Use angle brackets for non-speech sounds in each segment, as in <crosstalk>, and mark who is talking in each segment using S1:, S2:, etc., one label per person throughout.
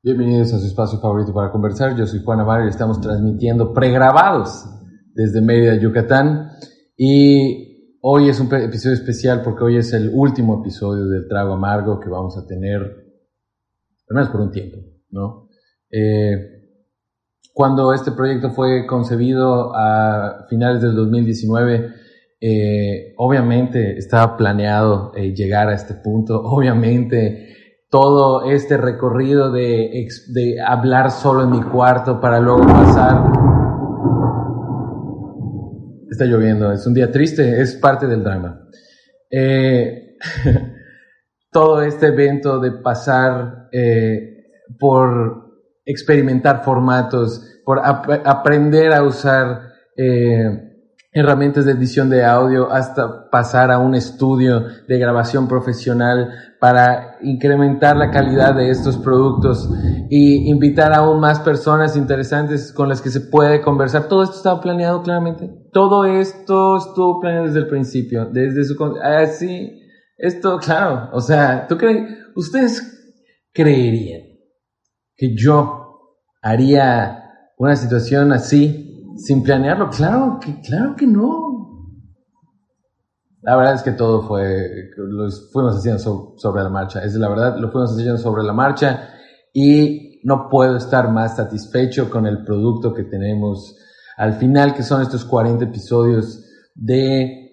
S1: Bienvenidos a su espacio favorito para conversar. Yo soy Juan Amaro y estamos transmitiendo pregrabados desde Mérida, Yucatán. Y hoy es un episodio especial porque hoy es el último episodio del Trago Amargo que vamos a tener, al menos por un tiempo, ¿no? Eh, cuando este proyecto fue concebido a finales del 2019, eh, obviamente estaba planeado eh, llegar a este punto, obviamente todo este recorrido de, hablar solo en mi cuarto para luego pasar. Está lloviendo, es un día triste, es parte del drama. Eh, <laughs> todo este evento de pasar por experimentar formatos, por ap aprender a usar eh, herramientas de edición de audio hasta pasar a un estudio de grabación profesional para incrementar la calidad de estos productos y invitar aún más personas interesantes con las que se puede conversar. Todo esto estaba planeado claramente. Todo esto estuvo planeado desde el principio, desde su así esto claro, o sea, tú crees ustedes creerían que yo haría una situación así sin planearlo, claro que, claro que no. La verdad es que todo fue, lo fuimos haciendo sobre la marcha, es la verdad, lo fuimos haciendo sobre la marcha y no puedo estar más satisfecho con el producto que tenemos al final, que son estos 40 episodios de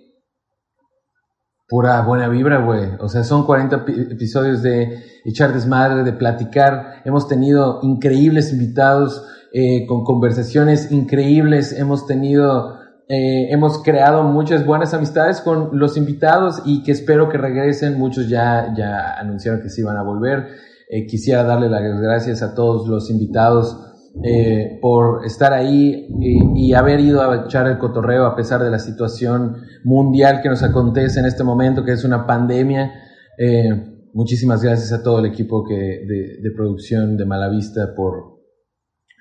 S1: pura buena vibra, güey. O sea, son 40 episodios de echar desmadre, de platicar. Hemos tenido increíbles invitados eh, con conversaciones increíbles, hemos tenido, eh, hemos creado muchas buenas amistades con los invitados y que espero que regresen, muchos ya, ya anunciaron que sí van a volver. Eh, quisiera darle las gracias a todos los invitados por estar ahí y, haber ido a echar el cotorreo a pesar de la situación mundial que nos acontece en este momento, que es una pandemia. muchísimas gracias a todo el equipo que, de, producción de Malavista por,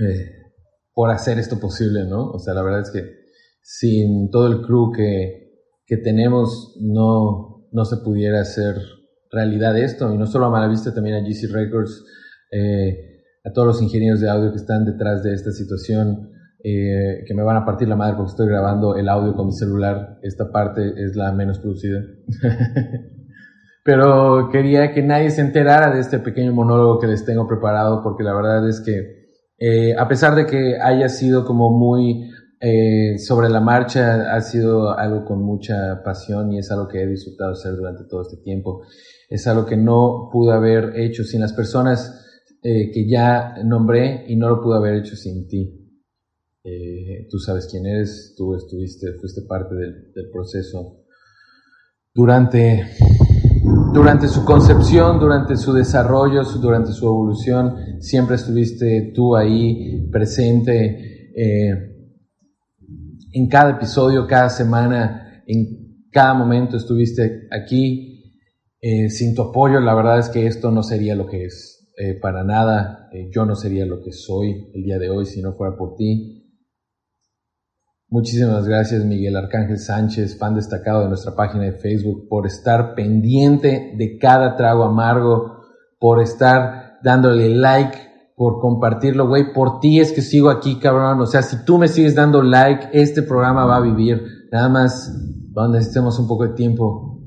S1: eh, por hacer esto posible, ¿no? O sea, la verdad es que sin todo el crew que, que tenemos no, no se pudiera hacer realidad esto, y no solo a Malavista, también a GC Records, eh, a todos los ingenieros de audio que están detrás de esta situación, eh, que me van a partir la madre porque estoy grabando el audio con mi celular, esta parte es la menos producida. <laughs> Pero quería que nadie se enterara de este pequeño monólogo que les tengo preparado, porque la verdad es que eh, a pesar de que haya sido como muy eh, sobre la marcha, ha sido algo con mucha pasión y es algo que he disfrutado hacer durante todo este tiempo. Es algo que no pude haber hecho sin las personas eh, que ya nombré y no lo pude haber hecho sin ti. tú sabes quién eres, tú estuviste, fuiste parte del, proceso durante durante su concepción, durante su desarrollo, durante su evolución, siempre estuviste tú ahí presente eh, en cada episodio, cada semana, en cada momento estuviste aquí. Eh, sin tu apoyo, la verdad es que esto no sería lo que es. Eh, para nada, yo no sería lo que soy el día de hoy si no fuera por ti. Muchísimas gracias Miguel Arcángel Sánchez, fan destacado de nuestra página de Facebook, por estar pendiente de cada trago amargo, por estar dándole like, por compartirlo, güey. Por ti es que sigo aquí, cabrón. O sea, si tú me sigues dando like, este programa va a vivir. Nada más necesitemos un poco de tiempo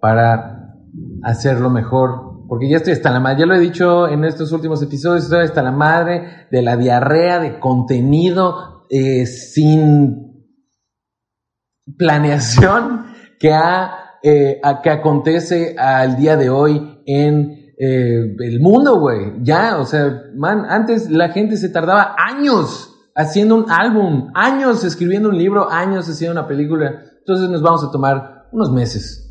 S1: para hacerlo mejor. Porque ya estoy hasta la madre, ya lo he dicho en estos últimos episodios, estoy hasta la madre de la diarrea de contenido eh, sin planeación <laughs> que, eh, que acontece al día de hoy en eh, el mundo, güey. Ya, o sea, man, antes la gente se tardaba años haciendo un álbum, años escribiendo un libro, años haciendo una película.
S2: Entonces nos vamos a tomar unos meses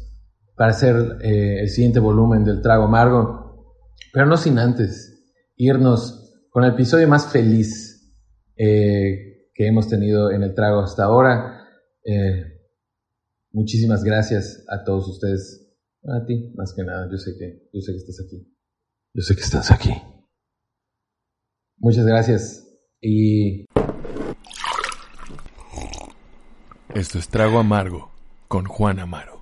S2: para hacer eh, el siguiente volumen del trago amargo, pero no sin antes irnos con el episodio más feliz eh, que hemos tenido en el trago hasta ahora. Eh, muchísimas gracias a todos ustedes, a ti más que nada, yo sé que, yo sé que estás aquí. Yo sé que estás aquí. Muchas gracias y...
S3: Esto es Trago Amargo con Juan Amaro.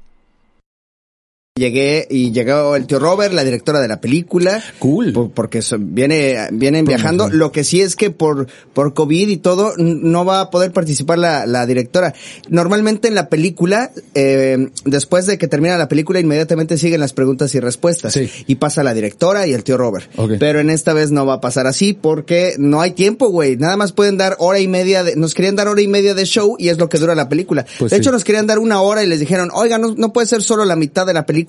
S4: Llegué y llegó el tío Robert, la directora de la película.
S1: Cool.
S4: por- porque so- viene, vienen viajando. Lo que sí es que por, por COVID y todo, no va a poder participar la, la directora. Normalmente en la película, eh, después de que termina la película, inmediatamente siguen las preguntas y respuestas.
S1: Sí.
S4: Y pasa la directora y el tío Robert.
S1: Ok.
S4: Pero en esta vez no va a pasar así porque no hay tiempo, güey. Nada más pueden dar hora y media de, nos querían dar hora y media de show y es lo que dura la película.
S1: Pues
S4: de
S1: sí.
S4: hecho, nos querían dar una hora y les dijeron, oiga, no, no puede ser solo la mitad de la película.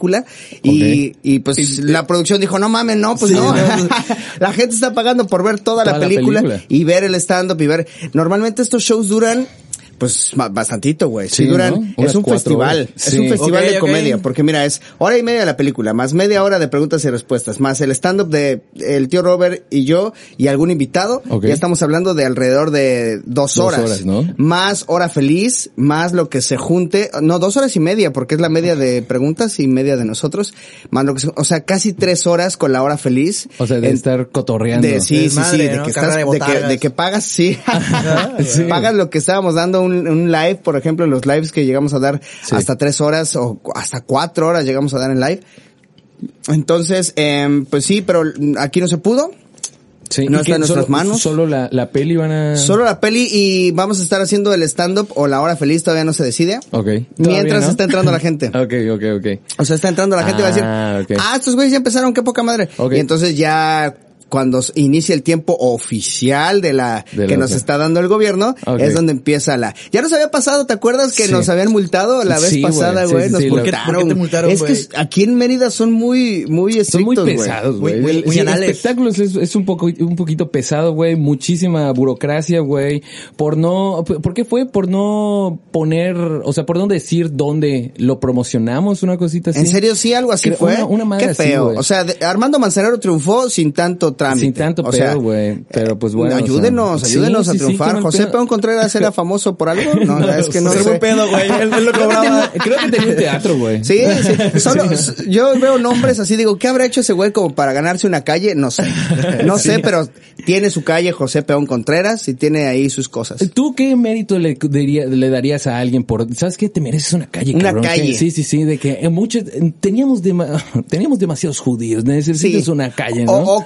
S4: Y,
S1: Ok.
S4: y pues la producción dijo, no mames, no, pues
S1: Sí,
S4: no.
S1: no. <laughs>
S4: la gente está pagando por ver toda, la,
S1: Toda la
S4: película
S1: película.
S4: y ver el stand-up y ver. Normalmente estos shows duran. Pues ba- bastantito, güey. Sí,
S1: Sí,
S4: duran.
S1: ¿no?
S4: Es un
S1: cuatro
S4: festival. Es un festival de comedia. Porque mira, es hora y media de la película, más media hora de preguntas y respuestas, más el stand-up de el tío Robert y yo y algún invitado. Ya estamos hablando de alrededor de dos
S1: Dos
S4: horas.
S1: ¿no?
S4: Más hora feliz, más lo que se junte. No, dos horas y media, porque es la media de preguntas y media de nosotros. Más lo que se- o sea, casi tres horas con la hora feliz.
S1: O sea, de
S4: En-
S1: estar cotorreando.
S4: de, sí, sí, sí, de que estás,
S5: de
S4: de, que,
S5: botargas.
S4: de que pagas, sí. <laughs>
S1: Sí.
S4: Pagas lo que estábamos dando un, un live, por ejemplo, los lives que llegamos a dar
S1: Sí.
S4: hasta tres horas o hasta cuatro horas llegamos a dar en live. Entonces, em, pues sí, pero aquí no se pudo.
S1: Sí,
S4: No
S1: ¿y
S4: está en nuestras
S1: Solo-
S4: manos.
S1: Solo la, la peli van a...
S4: Solo la peli y vamos a estar haciendo el stand-up o la hora feliz, todavía no se decide.
S1: Ok.
S4: Mientras está entrando la gente. <laughs>
S1: Ok, ok, ok.
S4: O sea, está entrando la gente y va a decir,
S1: Ah,
S4: ah, estos güeyes ya empezaron, qué poca madre.
S1: Ok.
S4: Y entonces ya cuando inicia el tiempo oficial de la
S1: De
S4: que nos está dando el gobierno, es donde empieza la. Ya nos había pasado, ¿te acuerdas que
S1: Sí.
S4: nos habían multado la vez
S1: Sí,
S4: pasada, güey?
S1: sí,
S4: nos
S1: sí,
S5: ¿Por qué-
S4: multaron.
S5: por qué te multaron,
S4: es que aquí en Mérida son muy muy
S1: Son muy
S4: estrictos,
S1: pesados, güey.
S5: Muy- muy- anales.
S1: espectáculos es, es un poco un poquito pesado, güey. Muchísima burocracia, güey. Por no, ¿por qué fue? Por no poner, o sea, por no decir dónde lo promocionamos, una cosita así.
S4: ¿En serio sí algo así
S1: Creo-
S4: fue?
S1: una- una madre
S4: Qué feo. o sea, de- Armando Manzanero triunfó sin tanto trámite.
S1: Sin tanto
S4: o sea,
S1: pedo, güey. Pero pues bueno. o sea,
S4: ayúdenos,
S1: sí,
S4: ayúdenos a triunfar. José. Peón Contreras era <laughs> famoso por algo. No, es que <laughs> no sé.
S5: buen pedo, güey. Él, él lo <laughs> cobraba.
S1: creo que tenía un teatro, güey.
S4: Sí, sí. Solo, yo veo nombres así, digo, ¿qué habrá hecho ese güey como para ganarse una calle? No sé. No sé, pero tiene su calle José Peón Contreras y tiene ahí sus cosas.
S1: ¿Tú qué mérito le, diría- le darías a alguien por, sabes qué, te mereces una calle,
S4: Una
S1: cabrón?
S4: calle.
S1: Que- sí, sí, sí, de que en muchos, teníamos, teníamos demasiados judíos, necesitas
S4: Sí.
S1: una calle, ¿no?
S4: O, o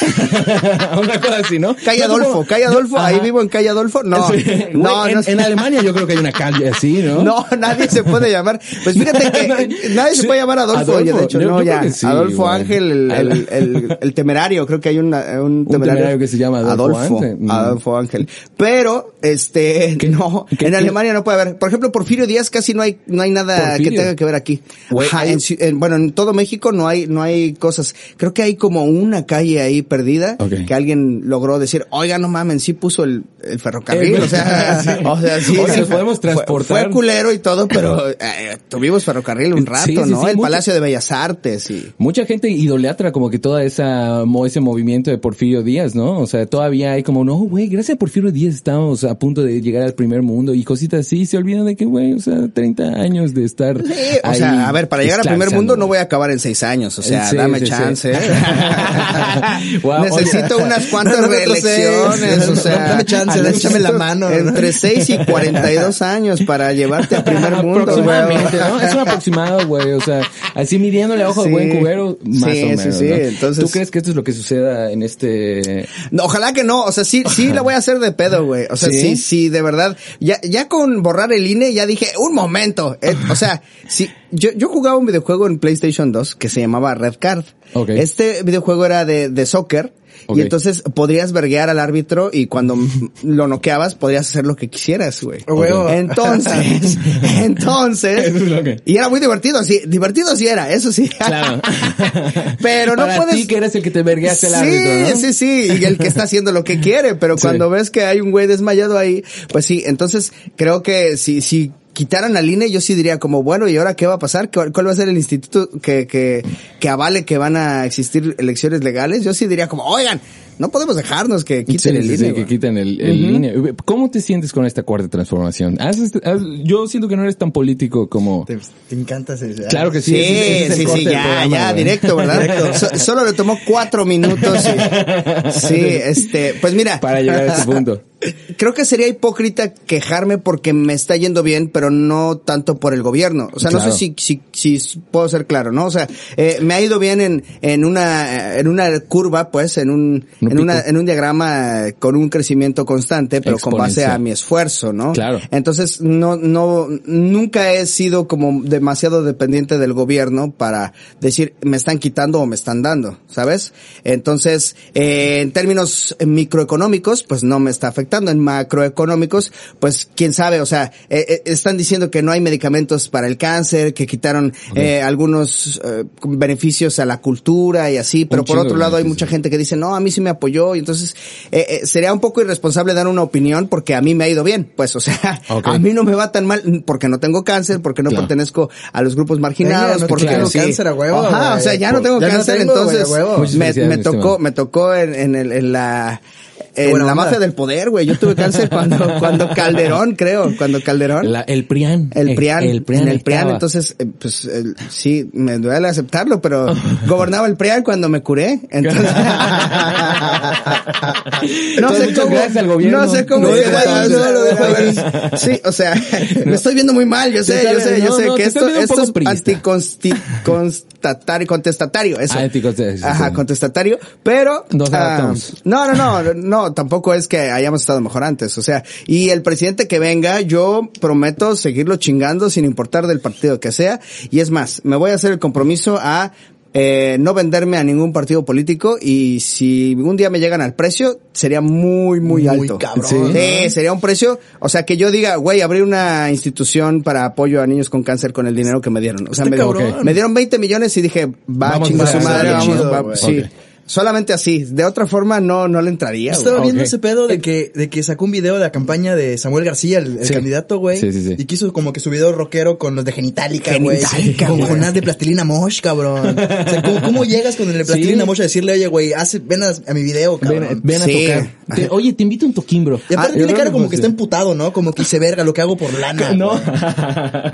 S4: <laughs>
S1: una cosa así, ¿no?
S4: calle
S1: No,
S4: Adolfo,
S1: como-
S4: calle Adolfo, ahí vivo en calle Adolfo. No,
S1: Sí.
S4: no,
S1: en, Alemania yo creo que hay una calle así, ¿no? <laughs>
S4: No, nadie se puede llamar. Pues fíjate que <laughs> nadie se puede llamar Adolfo.
S1: Adolfo,
S4: oye, de hecho,
S1: yo-
S4: no,
S1: yo
S4: ya.
S1: sí,
S4: Adolfo. Ángel, el, el, el- el temerario. Creo que hay una- un temerario.
S1: temerario que se llama Adolfo Ángel. Mm.
S4: Adolfo Ángel. Pero, este, no,
S1: qué-
S4: en
S1: qué?
S4: Alemania no puede haber. Por ejemplo, Porfirio Díaz casi no hay, no hay nada
S1: Porfirio.
S4: que tenga que ver aquí. Ajá, en en- bueno, en todo México no hay, no hay cosas. Creo que hay como una calle ahí perdida
S1: Ok.
S4: que alguien logró decir, oiga, no mamen, sí puso el, el ferrocarril. O sea, <laughs>
S1: Sí.
S4: o sea, sí.
S1: O sea, podemos
S4: fue-
S1: transportar.
S4: Fue, culero y todo, pero eh, tuvimos ferrocarril un rato,
S1: Sí,
S4: ¿no? el Palacio de Bellas Artes y...
S1: Mucha gente idolatra como que toda esa ese movimiento de Porfirio Díaz, ¿no? O sea, todavía hay como, no, güey, gracias a Porfirio Díaz estamos a punto de llegar al primer mundo y cositas así. Se olvidan de que, güey, o sea, 30 años de estar.
S4: Sí, o
S1: ahí
S4: sea, a ver, para llegar al primer mundo no voy a acabar en seis años, o sea,
S1: Sí,
S4: dame
S1: sí.
S4: chance. <laughs> <laughs>
S1: Wow,
S4: Necesito
S1: oye.
S4: unas cuantas <laughs>
S5: otros
S4: reelecciones,
S5: seis.
S4: o sea.
S5: Dame chance,
S4: necesito
S5: échame la mano.
S4: Entre 6 y 42 años para llevarte al primer mundo.
S1: Aproximadamente,
S4: güey.
S1: ¿no? Es un aproximado, güey. O sea, así midiéndole a ojo de
S4: Sí.
S1: buen cubero, más
S4: Sí,
S1: o menos.
S4: sí, sí.
S1: ¿no?
S4: Entonces-
S1: ¿Tú crees que esto es lo que suceda en este.
S4: No, ojalá que no, o sea, sí, sí la voy a hacer de pedo, güey. O sea,
S1: ¿Sí?
S4: sí, sí, de verdad. Ya, ya con borrar el INE, ya dije, un momento. Eh, o sea, sí, yo, yo jugaba un videojuego en PlayStation 2 que se llamaba Red Card. Este videojuego era de, de soccer. Y entonces podrías verguear al árbitro y cuando <laughs> lo noqueabas podrías hacer lo que quisieras, güey. Entonces, <laughs> entonces,
S1: Eso es lo que-
S4: y era muy divertido, sí, divertido sí era, eso sí. <laughs>
S1: Claro.
S4: Pero no
S1: Para
S4: puedes.
S1: ti que eres el que te vergueaste el
S4: sí,
S1: árbitro, ¿no?
S4: sí, sí, y el que está haciendo lo que quiere, pero
S1: Sí.
S4: cuando ves que hay un güey desmayado ahí, pues sí, entonces creo que si, si quitaran al INE, yo sí diría como, bueno, ¿y ahora qué va a pasar? ¿Cuál, cuál va a ser el instituto que, que, que avale que van a existir elecciones legales? Yo sí diría como, oigan, no podemos dejarnos que quiten
S1: Sí,
S4: el
S1: sí,
S4: INE.
S1: sí,
S4: güey".
S1: que quiten el, el INE. ¿Cómo te sientes con esta cuarta transformación? ¿Has has- yo siento que no eres tan político como...
S5: Te, te encanta ese.
S1: Claro que sí.
S4: Sí,
S1: ese- ese
S4: sí, sí, ya,
S1: programa,
S4: ya,
S1: güey.
S4: directo, ¿verdad? So- solo le tomó cuatro minutos. y- <laughs> sí, este, pues mira.
S1: Para llegar a este <laughs> punto.
S4: Creo que sería hipócrita quejarme porque me está yendo bien, pero no tanto por el gobierno. O sea, no sé si, si, si puedo ser claro, ¿no? O sea, eh, me ha ido bien en, en una, en una curva, pues, en un, En una, en un diagrama con un crecimiento constante, pero con base a mi esfuerzo, ¿no?
S1: Claro.
S4: Entonces, no, no, nunca he sido como demasiado dependiente del gobierno para decir, me están quitando o me están dando, ¿sabes? Entonces, eh, en términos microeconómicos, pues no me está afectando. En macroeconómicos, pues quién sabe, o sea, eh, eh, están diciendo que no hay medicamentos para el cáncer, que quitaron eh, algunos eh, beneficios a la cultura y así, pero
S1: Un
S4: por otro lado hay mucha gente que dice, no, a mí sí me apoyó, y entonces eh, eh, sería un poco irresponsable dar una opinión porque a mí me ha ido bien, pues, o sea,
S1: Ok.
S4: a mí no me va tan mal porque no tengo cáncer, porque no
S1: Claro.
S4: pertenezco a los grupos marginados,
S5: no
S4: porque
S5: tengo
S4: sí.
S5: cáncer a huevo,
S4: Ajá, o sea, ya no tengo
S5: ya no
S4: cáncer,
S5: tengo, güey,
S4: entonces.
S1: Muchas
S4: me, me tocó, me tocó en, en, el- en la en la
S5: onda.
S4: mafia del poder, güey. Yo tuve cáncer cuando <laughs> cuando Calderón, creo, cuando Calderón
S1: La- el PRIAN.
S4: el PRIAN,
S1: El PRIAN.
S4: en el PRIAN,
S1: estaba.
S4: entonces, eh, pues, el- sí, me duele aceptarlo, pero <laughs> gobernaba el PRIAN cuando me curé, entonces... <laughs>
S1: Entonces, muchas gracias al gobierno.
S4: No sé cómo
S1: no, dejo ahí.
S4: Sí, o sea, me estoy viendo muy mal, yo sé, yo sé, yo
S1: no,
S4: sé
S1: no,
S4: que esto, esto es anticonstatario, contestatario, eso.
S1: Ah,
S4: Ajá, contestatario, pero... Ah, no, no, no, no, tampoco es que hayamos estado mejor antes, o sea, y el presidente que venga, yo prometo seguirlo chingando sin importar del partido que sea, y es más, me voy a hacer el compromiso a eh, no venderme a ningún partido político y si un día me llegan al precio, sería muy, muy,
S5: Muy
S4: alto.
S5: cabrón,
S4: Sí. sería un precio, o sea, que yo diga, güey, abrir una institución para apoyo a niños con cáncer con el dinero que me dieron. O sea, me, me dieron 20 millones y dije, va,
S1: a
S4: su madre, vamos, va- sí. Solamente así. De otra forma no, no le entraría.
S5: Yo
S4: güey.
S5: estaba viendo ese pedo de que, de que sacó un video de la campaña de Samuel García, el, el
S1: Sí.
S5: candidato, güey.
S1: Sí, sí, sí.
S5: Y quiso como que su video rockero con los de Genitalica, güey.
S4: Genitalica,
S5: Con
S4: güey.
S5: Jonás de Plastilina Mosh, cabrón. O sea, ¿cómo, cómo llegas con el de Plastilina
S1: Sí.
S5: Mosh a decirle, oye, güey, haz- ven a, a mi video, cabrón?
S1: Ven, ven a
S4: Sí.
S1: tocar. Te- oye, te invito a un toquín, bro.
S5: Y aparte
S1: Ah,
S5: tiene cara como que está emputado, ¿no? Como que hice verga lo que hago por lana. <laughs>
S1: No.
S5: güey.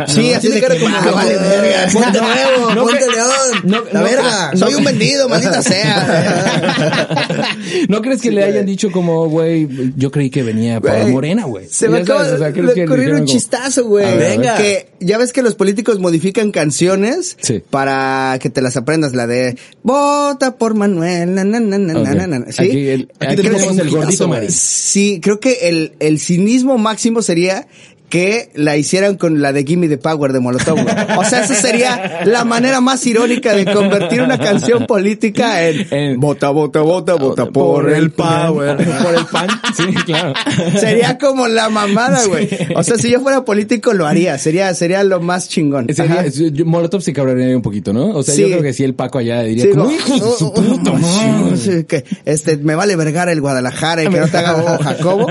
S4: Sí,
S5: No,
S4: así
S5: tiene
S4: de
S5: cara
S4: que
S5: como
S4: va,
S5: que
S4: vale verga.
S5: Ponte nuevo, <laughs> ponte león. la verga.
S4: Soy un vendido, maldita <laughs> sea. <laughs>
S1: ¿No crees que le hayan dicho como, güey, yo creí que venía para Morena, güey?
S4: Se me acaba
S1: o sea,
S4: de
S1: ¿crees que le
S4: ocurrir un chistazo, güey.
S5: Venga.
S4: Que ya ves que los políticos modifican canciones
S1: Sí.
S4: para que te las aprendas. La de Vota por Manuel. Na, na, na, na,
S1: Ok.
S4: na, na. ¿Sí?
S1: Aquí, el-
S5: Aquí tenemos
S1: el gordito.
S4: Sí, creo que el, el cinismo máximo sería que la hicieran con la de Gimme the Power de Molotov. güey. O sea, esa sería la manera más irónica de convertir una canción política en,
S1: En-
S4: vota, vota, vota, vota por el power. <laughs>
S1: Por el pan. Sí, claro.
S4: Sería como la mamada, güey. O sea, si yo fuera político lo haría. Sería, sería lo más chingón.
S1: Sería- Molotov se cabrearía un poquito, ¿no? O sea,
S4: Sí.
S1: yo creo que sí el Paco allá diría
S4: Sí,
S1: como,
S4: como,
S1: hijos de su
S4: "Oh,
S1: puta
S4: oh,
S1: madre".
S4: sí, que, este, me vale vergar el Guadalajara y que no te haga bobo Jacobo.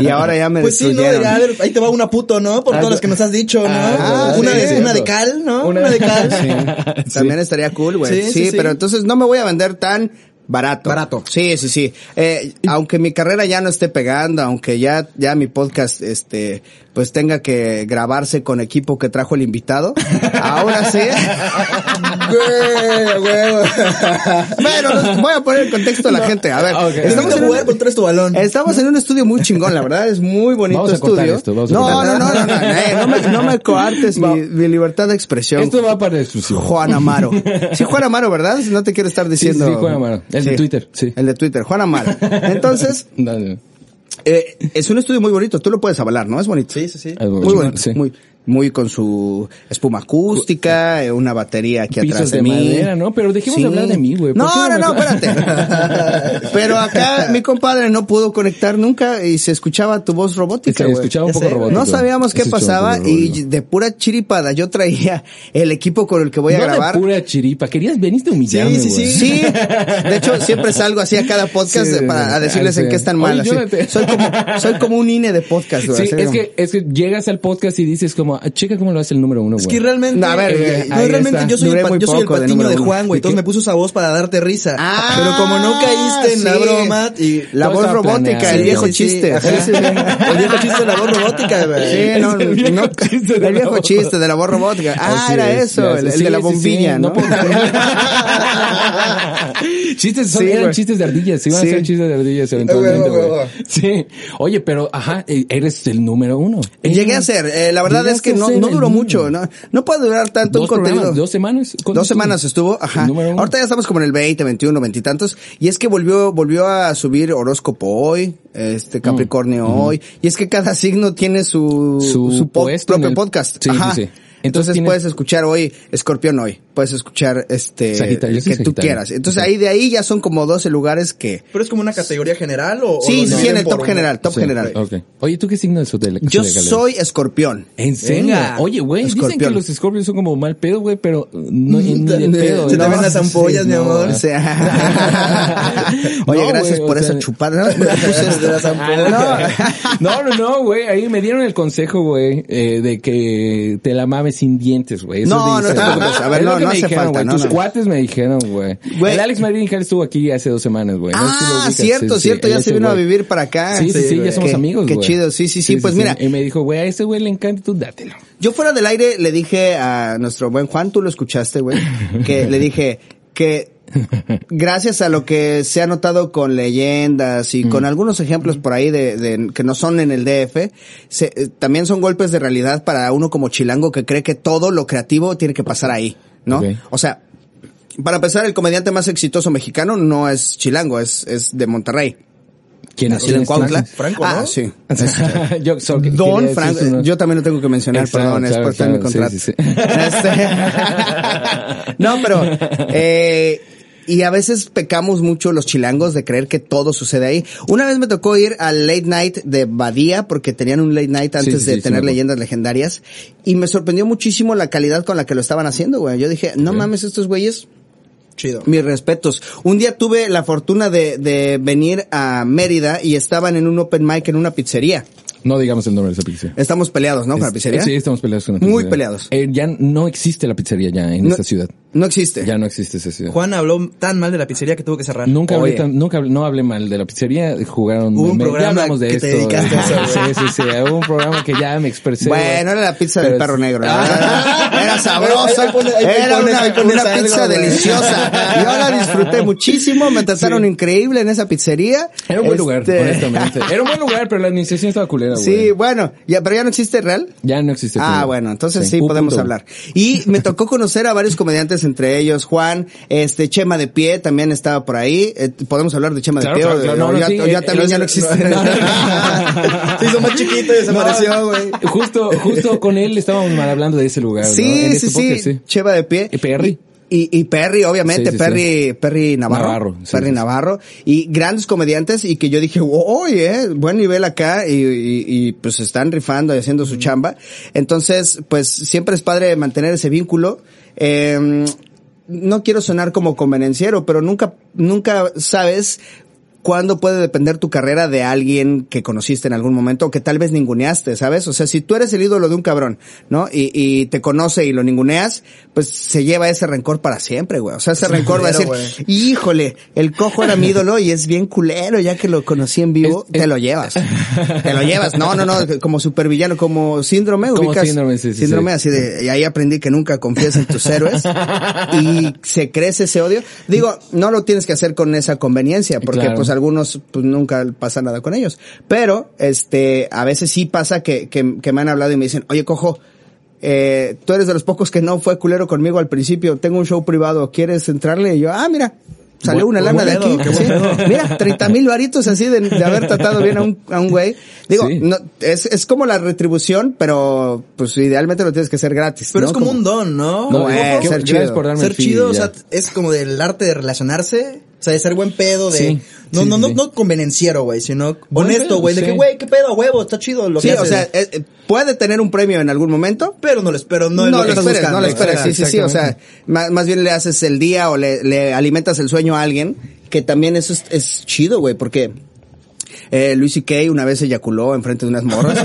S4: Y ahora ya me
S5: Pues sí, ¿no?
S4: destruyeron.
S5: Diría, a ver, ahí te va una puto, ¿no? Por
S1: Ah,
S5: todas las que nos has dicho, ¿no?
S4: Ah,
S5: una,
S4: sí,
S5: de, una de cal, ¿no?
S1: Una
S5: Una,
S1: de-
S5: cal.
S1: Sí.
S4: También estaría cool, güey. Sí,
S5: Sí, sí, sí.
S4: pero entonces no me voy a vender tan barato.
S5: Barato.
S4: Sí, sí, sí. Eh, aunque mi carrera ya no esté pegando, aunque ya, ya mi podcast, este, pues tenga que grabarse con equipo que trajo el invitado, ahora sí. <laughs>
S5: Güey, güey.
S4: bueno, voy a poner en contexto a la gente. A ver,
S1: Ok.
S5: Estamos
S4: en un,
S5: jugar con tres tu balón.
S4: Estamos en un estudio muy chingón, la verdad, es muy bonito
S1: Vamos a
S4: estudio.
S1: esto, vamos a
S4: no, no, no, no, no, eh, no me, no me coartes mi, mi libertad de expresión.
S1: Esto va para exclusivo.
S4: Juan Amaro. Sí, Juan Amaro, ¿verdad? No te quiero estar
S1: Sí,
S4: diciendo.
S1: sí, Juan Amaro. El de Twitter, sí.
S4: El de Twitter, Juan Amaro. <laughs> Entonces,
S1: No, no.
S4: Eh, es un estudio muy bonito. Tú lo puedes avalar, ¿no? Es bonito.
S5: Sí, sí, sí.
S1: Es
S4: Muy bonito.
S1: sí.
S4: Muy, muy con su espuma acústica, eh, una batería aquí
S1: Pisos
S4: atrás de,
S1: de
S4: mí.
S1: madera, ¿no? Pero dejemos de hablar de mí, güey. ¿Por
S4: No, no,
S1: no me-
S4: espérate. <laughs> Pero acá mi compadre no pudo conectar nunca y se escuchaba tu voz robótica,
S1: Se
S4: güey.
S1: escuchaba un poco
S5: sé,
S1: robótico.
S4: No sabíamos qué pasaba y de pura chiripada yo traía el equipo con el que voy a
S1: no
S4: grabar.
S1: de pura chiripa. Querías, veniste a humillarme,
S5: Sí, sí.
S4: Sí, de hecho siempre salgo así a cada podcast
S1: Sí,
S4: para a decirles en qué están mal.
S1: Oye,
S4: así.
S1: Jonathan.
S4: Soy como soy como un INE de podcast, güey.
S1: Sí,
S4: así
S1: es
S4: como-
S1: que, es que llegas al podcast y dices como, como, ah, checa cómo lo hace el número uno,
S5: Es
S1: güey.
S5: que realmente,
S4: No, a ver,
S5: eh, no, realmente
S4: está.
S5: yo soy, el,
S4: Duré
S5: yo soy el
S4: de
S5: patiño de,
S4: número uno.
S5: Juan, güey.
S1: ¿Y
S5: Entonces me puso esa voz para darte risa.
S4: Ah,
S5: Pero como no caíste en la
S4: sí.
S5: broma y...
S4: La voz robótica,
S1: planeado.
S4: el viejo
S5: Sí, sí,
S4: chiste. Sí, sí, sí. <laughs>
S5: El viejo chiste de la voz robótica, güey.
S4: Sí, no,
S1: Es el viejo
S4: no,
S1: chiste de
S4: el
S1: la
S4: viejo
S1: voz.
S4: chiste de la voz robótica. Ah,
S1: Así
S4: era
S1: es,
S4: eso, el, de la
S1: Sí, sí, sí,
S4: bombilla, ¿no?
S1: puedo <laughs> chistes, son,
S4: Sí,
S1: eran chistes de ardillas, iban
S4: Sí.
S1: a ser chistes de ardillas eventualmente,
S5: güey. güey.
S1: Sí. Oye, pero, ajá, eh, eres el número uno.
S4: Llegué a ser, eh, la verdad es que no, no duró mucho, no, no puede durar tanto
S1: Dos
S4: un contenido.
S1: dos semanas. ¿Cuánto
S4: Dos
S1: estuvo?
S4: semanas estuvo, ajá. Ahorita ya estamos como en el 20, 21, 20 y tantos. Y es que volvió, volvió a subir horóscopo hoy, este Capricornio hoy. Y es que cada signo tiene su,
S1: Su
S4: su, po-
S1: puesto en
S4: propio
S1: el-
S4: podcast.
S1: Sí,
S4: ajá.
S1: sí, sí.
S4: Entonces, puedes escuchar hoy Escorpión hoy. Puedes escuchar este
S1: Sagitario,
S4: el
S1: sí,
S4: que tú
S1: Sagitario.
S4: quieras. Entonces ahí de ahí ya son como 12 lugares que
S5: ¿Pero es como una categoría general o...?
S4: Sí, sí, en el top general, top
S1: Sí,
S4: general.
S1: ok. Oye, ¿tú qué signo de zodiaco?
S4: Yo soy escorpión.
S1: ¿En serio?
S5: Venga.
S1: Oye, güey, dicen
S4: Escorpión.
S1: que los escorpios son como mal pedo, güey, pero no, ni <laughs> de
S5: Se
S1: pedo.
S5: te ven las ampollas, mi amor.
S4: O sea, <laughs> Oye,
S1: No,
S4: gracias por esa
S1: sea-
S4: chupada. <laughs>
S1: No, no, no, güey. Ahí me dieron el consejo, güey, eh, de que te la mames sin dientes, güey.
S4: No, no. A ver, no, no
S1: me
S4: hace
S1: dijeron,
S4: falta,
S1: Tus
S4: no.
S1: cuates me dijeron, güey. El Alex Marín estuvo aquí hace dos semanas, güey.
S4: Ah, cierto, cierto, ya se vino a vivir para acá.
S1: Sí, sí, sí, ya somos
S4: Qué-
S1: amigos,
S4: Qué
S1: güey.
S4: chido, sí, sí, sí, pues mira,
S1: Y me dijo, güey, a ese güey le encanta, tú dátelo.
S4: yo fuera del aire le dije a nuestro buen Juan, tú lo escuchaste, güey, que le dije que <laughs> gracias a lo que se ha notado con leyendas y
S1: Mm.
S4: con algunos ejemplos por ahí de, de- que no son en el DF, se- eh, también son golpes de realidad para uno como chilango que cree que todo lo creativo tiene que pasar ahí, ¿no? O sea, para empezar, el comediante más exitoso mexicano no es chilango, es, es de Monterrey.
S1: ¿Quién
S4: Nacido en Cuautla.
S5: Franco,
S4: Ah,
S5: ¿no?
S4: sí. <laughs>
S1: yo, so-
S4: Don Franco, yo también lo tengo que mencionar,
S1: Exacto,
S4: perdón, es
S1: claro,
S4: parte de mi
S1: claro,
S4: contrato.
S1: sí, sí, sí. <laughs>
S4: Este- no, pero, eh, y a veces pecamos mucho los chilangos de creer que todo sucede ahí. Una vez me tocó ir al late night de Badía, porque tenían un late night antes
S1: sí,
S4: de
S1: sí,
S4: tener leyendas legendarias, y me sorprendió muchísimo la calidad con la que lo estaban haciendo, güey. Yo dije, no mames, estos güeyes,
S5: Chido.
S4: mis respetos. Un día tuve la fortuna de, de venir a Mérida y estaban en un open mic en una pizzería.
S1: No digamos el nombre de esa pizzería.
S4: Estamos peleados, ¿no? Con la pizzería.
S1: Sí, estamos peleados con la
S4: Muy
S1: pizzería.
S4: peleados.
S1: Eh, ya no existe la pizzería ya en
S4: No-
S1: esta ciudad.
S4: No existe.
S1: Ya no existe esa ciudad.
S5: Juan habló tan mal de la pizzería que tuvo que cerrar.
S1: Nunca hablé, tan- nunca hablé- no hablé mal de la pizzería, jugaron
S5: Hubo un
S1: me-
S5: programa
S1: ya hablamos de
S5: que
S1: esto.
S5: te dedicaste a eso,
S1: sí, sí, sí, hubo un programa que ya me expresé.
S4: Bueno, era la pizza del perro negro.
S1: Ah. <laughs>
S4: Era, sabrosa. Era una, pizza deliciosa. Yo la disfruté muchísimo. Me trataron increíble en esa pizzería.
S1: Era un buen lugar,
S4: Este,
S1: honestamente. <laughs> Era un buen lugar, pero la administración estaba culera, güey.
S4: Sí, bueno, ya, pero ya no existe real.
S1: Ya no existe.
S4: Ah,
S1: culera.
S4: bueno, entonces sí, podemos
S1: punto.
S4: hablar. Y me tocó conocer a varios comediantes, entre ellos Juan, este Chema de Pie también estaba por ahí. Eh, podemos hablar de Chema
S1: Claro,
S4: de Pie.
S1: claro,
S4: o de-
S1: claro, no,
S4: ya,
S1: sí,
S4: o ya
S1: eh,
S4: también ya no
S1: no,
S4: existe.
S1: no, no.
S5: Se hizo más chiquito y desapareció, güey.
S1: Justo, justo con él estábamos mal hablando de ese lugar. ¿no?
S4: Sí, sí, sí, Cheva de pie.
S1: Y Perry.
S4: Y, y Perry, obviamente,
S1: Sí, sí,
S4: Perry, Perry Navarro. Perry. Navarro. Y grandes comediantes y que yo dije, oye, buen nivel acá y, y, y, pues están rifando y haciendo su chamba. Entonces, pues siempre es padre mantener ese vínculo. Eh, no quiero sonar como convenenciero, pero nunca, nunca sabes cuándo puede depender tu carrera de alguien que conociste en algún momento o que tal vez ninguneaste, ¿sabes? O sea, si tú eres el ídolo de un cabrón, ¿no? Y, y te conoce y lo ninguneas, pues se lleva ese rencor para siempre, güey. O sea, ese rencor va a decir, híjole, el cojo era mi ídolo y es bien culero, ya que lo conocí en vivo,
S1: Es-
S4: te
S1: es-
S4: lo llevas. <laughs> te lo llevas. No, no, no, como supervillano, como síndrome,
S1: Como
S4: ubicas.
S1: síndrome, sí, sí,
S4: síndrome
S1: sí.
S4: así de, y ahí aprendí que nunca confías en tus héroes y se crece ese odio. Digo, no lo tienes que hacer con esa conveniencia, porque
S1: Claro.
S4: pues algunos pues nunca pasa nada con ellos. Pero, este, a veces sí pasa que, que, que me han hablado y me dicen, oye cojo, eh, tú eres de los pocos que no fue culero conmigo al principio, tengo un show privado, ¿quieres entrarle? Y yo, ah, mira. Salió una lana de aquí. <laughs> sí. Mira, 30 mil varitos así de, de haber tratado bien a un, a un güey. Digo,
S1: Sí.
S4: no, es, es como la retribución, pero pues idealmente lo tienes que hacer gratis.
S5: Pero
S4: ¿no?
S5: es como, un don, ¿no?
S1: No,
S4: eh, ser chido.
S1: por darme
S5: ser chido, o sea, es como del arte de relacionarse, o sea, de ser buen pedo, de...
S1: Sí,
S5: no,
S1: sí,
S5: no,
S1: sí,
S5: no,
S1: sí.
S5: no convenenciero, güey, sino honesto, güey, de
S1: sí.
S5: que, güey, qué pedo, huevo, está chido lo
S4: Sí,
S5: que
S4: o
S5: haces.
S4: sea, eh, eh, puede tener un premio en algún momento,
S5: pero no lo espero, no,
S4: no,
S5: lo
S4: lo esperes,
S5: buscando,
S4: no lo esperes, sí, sí, sí, o sea, más, más bien le haces el día o le, le alimentas el sueño a alguien, que también eso es, es chido, güey, porque Eh, Luis C.K. una vez eyaculó enfrente de unas morras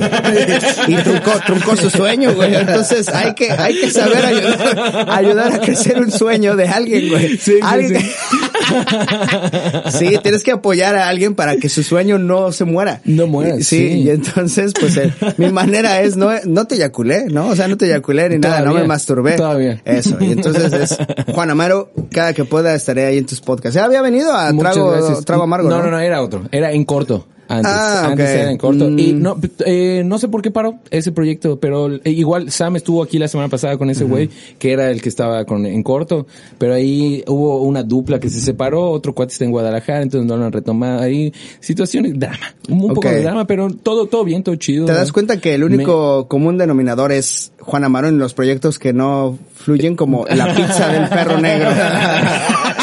S4: y, truncó, truncó su sueño, güey. Entonces hay que, hay que saber ayudar, <laughs> ayudar a crecer un sueño de alguien, güey.
S1: Sí, sí,
S4: Alguien-
S1: sí.
S4: Sí, <laughs> tienes que apoyar a alguien para que su sueño no se muera.
S1: No muera,
S4: Sí,
S1: sí.
S4: y entonces, pues, eh, mi manera es, no, no te eyaculé, ¿no? O sea, no te eyaculé ni nada, no
S1: Todavía.
S4: me masturbé.
S1: Todavía.
S4: Eso, y entonces es, Juan Amaro, cada que pueda estaré ahí en tus podcasts. Ya había venido a Trago. Trago Amargo,
S1: ¿no?
S4: no,
S1: no, era otro. Era en corto. Antes,
S4: Ah,
S1: antes era en corto.
S4: Mm.
S1: Y no, eh, no sé por qué paró ese proyecto, pero eh, igual Sam estuvo aquí la semana pasada con ese güey, que era el que estaba con, en corto, pero ahí hubo una dupla que se separó, otro cuate está en Guadalajara, entonces no lo han retomado ahí. Situaciones, drama, un poco de drama, pero todo, todo bien, todo chido.
S4: ¿Te das cuenta que el único común denominador es Juan Amaro en los proyectos que no fluyen como la pizza del perro negro? <laughs>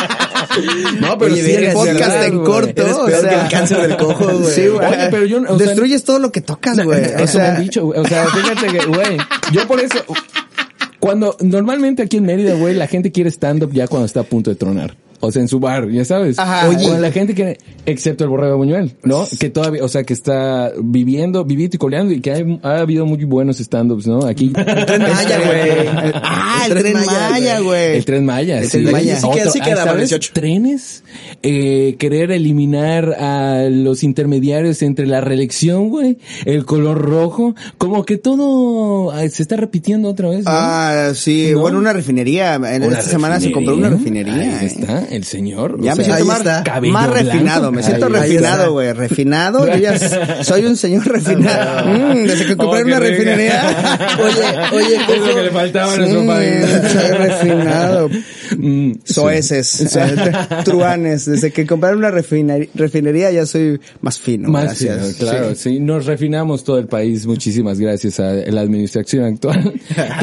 S4: <laughs>
S5: No, pero
S4: Oye, verga,
S5: eres
S4: podcast en corto,
S5: Eres
S4: o
S5: peor
S4: sea.
S5: que el cáncer del cojo, <laughs> güey.
S4: Sí, güey.
S1: Oye, pero yo, o sea,
S4: Destruyes todo lo que tocas, güey. O
S1: Eso me
S4: sea,
S1: han dicho, güey. O sea, fíjate que, güey, yo por eso, cuando, normalmente aquí en Mérida, güey, la gente quiere stand-up ya cuando está a punto de tronar. O sea, en su bar, ya sabes.
S4: Ajá.
S1: Oye, cuando la gente quiere, excepto el borrego Buñuel, ¿no? Que todavía, o sea, que está viviendo, vivito y coleando y que hay- ha habido muy buenos stand-ups, ¿no? Aquí. <laughs>
S5: Tren Maya, güey.
S4: Ah, el tren Maya, güey.
S1: El tren Maya,
S4: El
S1: sí.
S4: Tren Maya.
S5: Sí queda- sí queda para
S1: ¿sabes?
S5: 18.
S1: Trenes, eh, querer eliminar a los intermediarios entre la reelección, güey, el color rojo, como que todo ay, se está repitiendo otra vez, ¿no?
S4: Ah, sí.
S1: ¿No?
S4: Bueno, una refinería. En esta semana se compró una refinería.
S1: Ahí
S4: eh.
S1: El señor.
S4: Ya
S1: o
S4: me
S1: sea,
S4: siento más, más refinado, me siento
S1: Ahí-
S4: refinado, güey, refinado, yo ya <laughs> soy un señor refinado. Mm, desde que compré
S1: Oh, qué
S4: una refinería. <laughs>
S5: Oye, oye,
S1: Es lo que le faltaba a nuestro
S4: Sí,
S1: país.
S4: soy refinado.
S1: Mm,
S4: Soeces,
S1: sí. <laughs>
S4: truanes, desde que compré una refinería, refinería ya soy más fino,
S1: Más
S4: gracias.
S1: fino, claro, sí. Nos refinamos todo el país. Muchísimas gracias a la administración actual.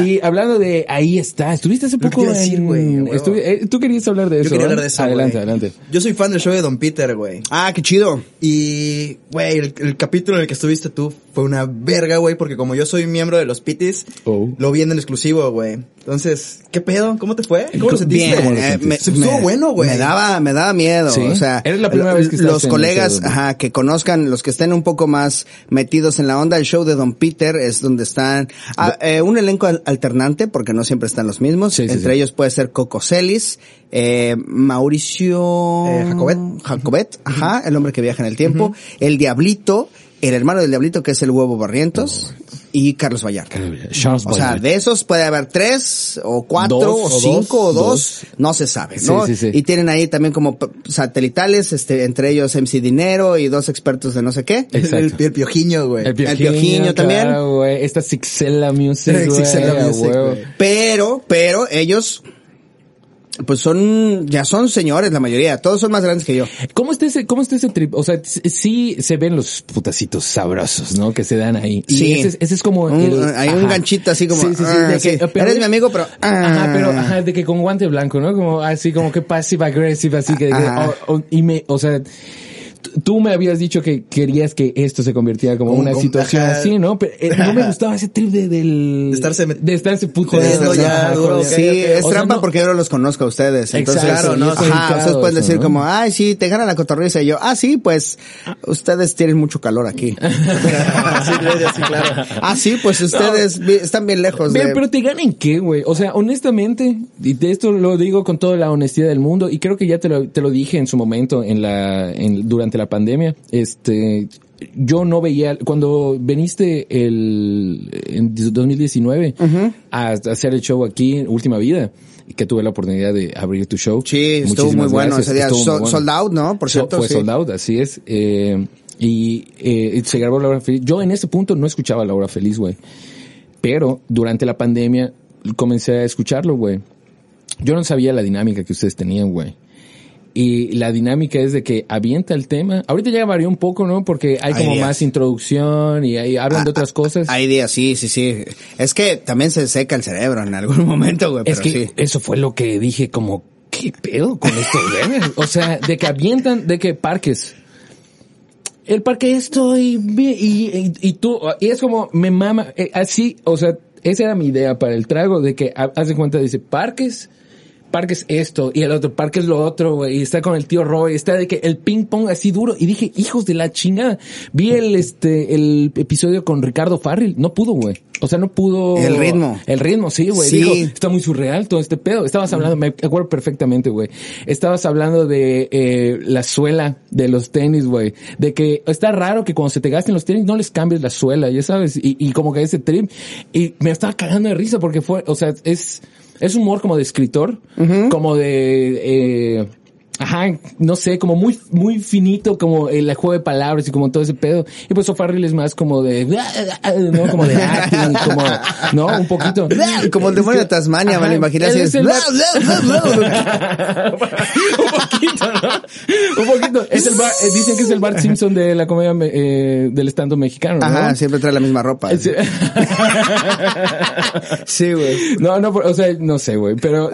S1: y hablando de ahí está, estuviste hace poco
S5: decir,
S1: en- estuvi- eh, Tú querías hablar de eso.
S5: Yo. Hablar de eso,
S1: Adelante, adelante.
S5: Yo soy fan del show de Don Peter, güey.
S4: Ah, qué chido.
S5: Y, güey, el, el capítulo en el que estuviste tú fue una verga, güey, porque como yo soy miembro de los Pitis,
S1: Oh.
S5: lo vi en el exclusivo, güey. Entonces, ¿qué pedo? ¿Cómo te fue? ¿Cómo lo sentiste?
S4: Bien,
S1: ¿Cómo lo
S4: eh,
S1: sentiste?
S4: me,
S5: Se estuvo
S4: me-
S5: bueno, güey.
S4: Me daba, me daba miedo.
S1: Sí.
S4: O sea,
S1: Eres la primera vez que estás
S4: los colegas, ajá, que conozcan, los que estén un poco más metidos en la onda, el show de Don Peter es donde están ah, eh, un elenco al- alternante, porque no siempre están los mismos.
S1: Sí, sí,
S4: Entre
S1: sí.
S4: ellos puede ser Coco Celis, eh, Mauricio
S5: Eh, Jacobet.
S4: Jacobet, ajá, el hombre que viaja en el tiempo, el Diablito, el hermano del Diablito que es el Huevo Barrientos y Carlos Vallarta.
S1: Charles
S4: O sea, de esos puede haber tres o cuatro
S1: Dos,
S4: o
S1: o
S4: cinco o
S1: dos,
S4: no se sabe, ¿no?
S1: Sí, sí, sí.
S4: Y tienen ahí también como satelitales, este, entre ellos MC Dinero y dos expertos de no sé qué.
S1: Exacto.
S5: El, el piojiño, güey.
S1: El
S4: El Piojiño también.
S1: claro, güey. Esta Sixela Music, <laughs>
S5: Sixela Music.
S4: Pero, pero ellos, pues son, ya son señores la mayoría, todos son más grandes que yo.
S1: ¿Cómo está ese, cómo está ese trip? O sea, sí se ven los putacitos sabrosos, ¿no? Que se dan ahí. Y
S4: Sí.
S1: ese, es- ese es como
S4: Un-
S1: el-
S4: hay un ganchito así como,
S1: Sí, sí, sí,
S4: ah,
S1: de
S4: sí.
S1: que, pero-
S4: Eres mi amigo, pero,
S1: Ajá,
S4: ah.
S1: pero, ajá, de que con guante blanco, ¿no? Como así, como que passive aggressive, así que, y me, o sea, tú me habías dicho que querías que esto se convirtiera como
S5: Como-
S1: una
S5: como-
S1: situación
S5: ajá.
S1: así, ¿no? Pero eh, no me gustaba ese trip de, del...
S5: De estarse
S1: de estarse
S5: ya, duro,
S4: Sí,
S5: ok.
S4: es
S1: O sea,
S4: trampa
S1: no-
S4: porque yo no los conozco a ustedes. Entonces,
S1: Exacto,
S5: ¿no?
S4: ajá, ustedes pueden
S1: eso,
S4: decir
S1: ¿no?
S4: como, ay, sí, te gana la cotorriza. Y yo, ah, sí, pues, ustedes tienen mucho calor aquí. <laughs>
S5: sí, güey, sí, claro.
S4: ah, sí, pues ustedes están bien lejos
S1: Pero,
S4: de...
S1: pero te ganan qué, güey. O sea, honestamente, y de esto lo digo con toda la honestidad del mundo, y creo que ya te lo, te lo dije en su momento en la, en, durante la pandemia. Este, yo no veía, cuando viniste el, en 2019 a, a hacer el show aquí, Última Vida, que tuve la oportunidad de abrir tu show.
S4: Sí, estuvo muy bueno
S1: gracias,
S4: ese día.
S1: muy bueno.
S4: Sold out, ¿no? Por
S1: So-
S4: cierto,
S1: fue
S4: sí.
S1: sold out, así es. Eh, y eh, se grabó La Hora Feliz. Yo en ese punto no escuchaba La Hora Feliz, güey. Pero durante la pandemia comencé a escucharlo, güey. Yo no sabía la dinámica que ustedes tenían, güey. Y la dinámica es de que avienta el tema. Ahorita ya varió un poco, ¿no? Porque hay
S4: Hay
S1: como más introducción y ahí hablan de otras cosas.
S4: Hay días, sí, sí, sí. Es que también se seca el cerebro en algún <laughs> momento, güey,
S1: Es
S4: pero
S1: que
S4: sí.
S1: eso fue lo que dije como, ¿qué pedo con estos vergas? O sea, de que avientan, de que parques. El parque estoy bien, y, y, y tú, y es como, me mama, eh, así, o sea, esa era mi idea para el trago, de que, ha- haz de cuenta, dice, parques, Park es esto y el otro Park es lo otro, güey, y está con el tío Roy, está de que el ping pong así duro y dije, hijos de la chingada. Vi el este el episodio con Ricardo Farrell, no pudo, güey. O sea, no pudo
S4: El ritmo.
S1: El ritmo, sí, güey.
S4: Sí.
S1: Dijo, está muy surreal todo este pedo. Estabas hablando, me acuerdo perfectamente, güey. Estabas hablando de eh, la suela de los tenis, güey. De que está raro que cuando se te gasten los tenis no les cambies la suela, ya sabes. Y, y como que ese trip. Y me estaba cagando de risa porque fue, o sea, es, es humor como de escritor, como de, eh, Ajá, no sé, como muy, muy finito, como el juego de palabras y como todo ese pedo. Y pues O'Farrell es más como de, ¿no? Como de acting, como, ¿no? Un poquito.
S4: Como el demonio de Tasmania, me lo imaginé así.
S1: Es <laughs> el un poquito, ¿no? Un poquito. Es el Bart- eh, dicen que es el Bart Simpson de la comedia me- eh, del estando mexicano, ¿no?
S4: Ajá, siempre trae la misma ropa.
S1: Sí.
S4: Sí, güey.
S1: No, no, o sea, no sé, güey, pero,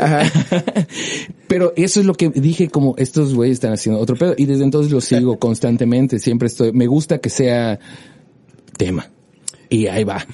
S1: <laughs> pero eso es lo que dije, como estos güeyes están haciendo otro pedo, y desde entonces lo sigo constantemente, siempre estoy, me gusta que sea tema, y ahí va.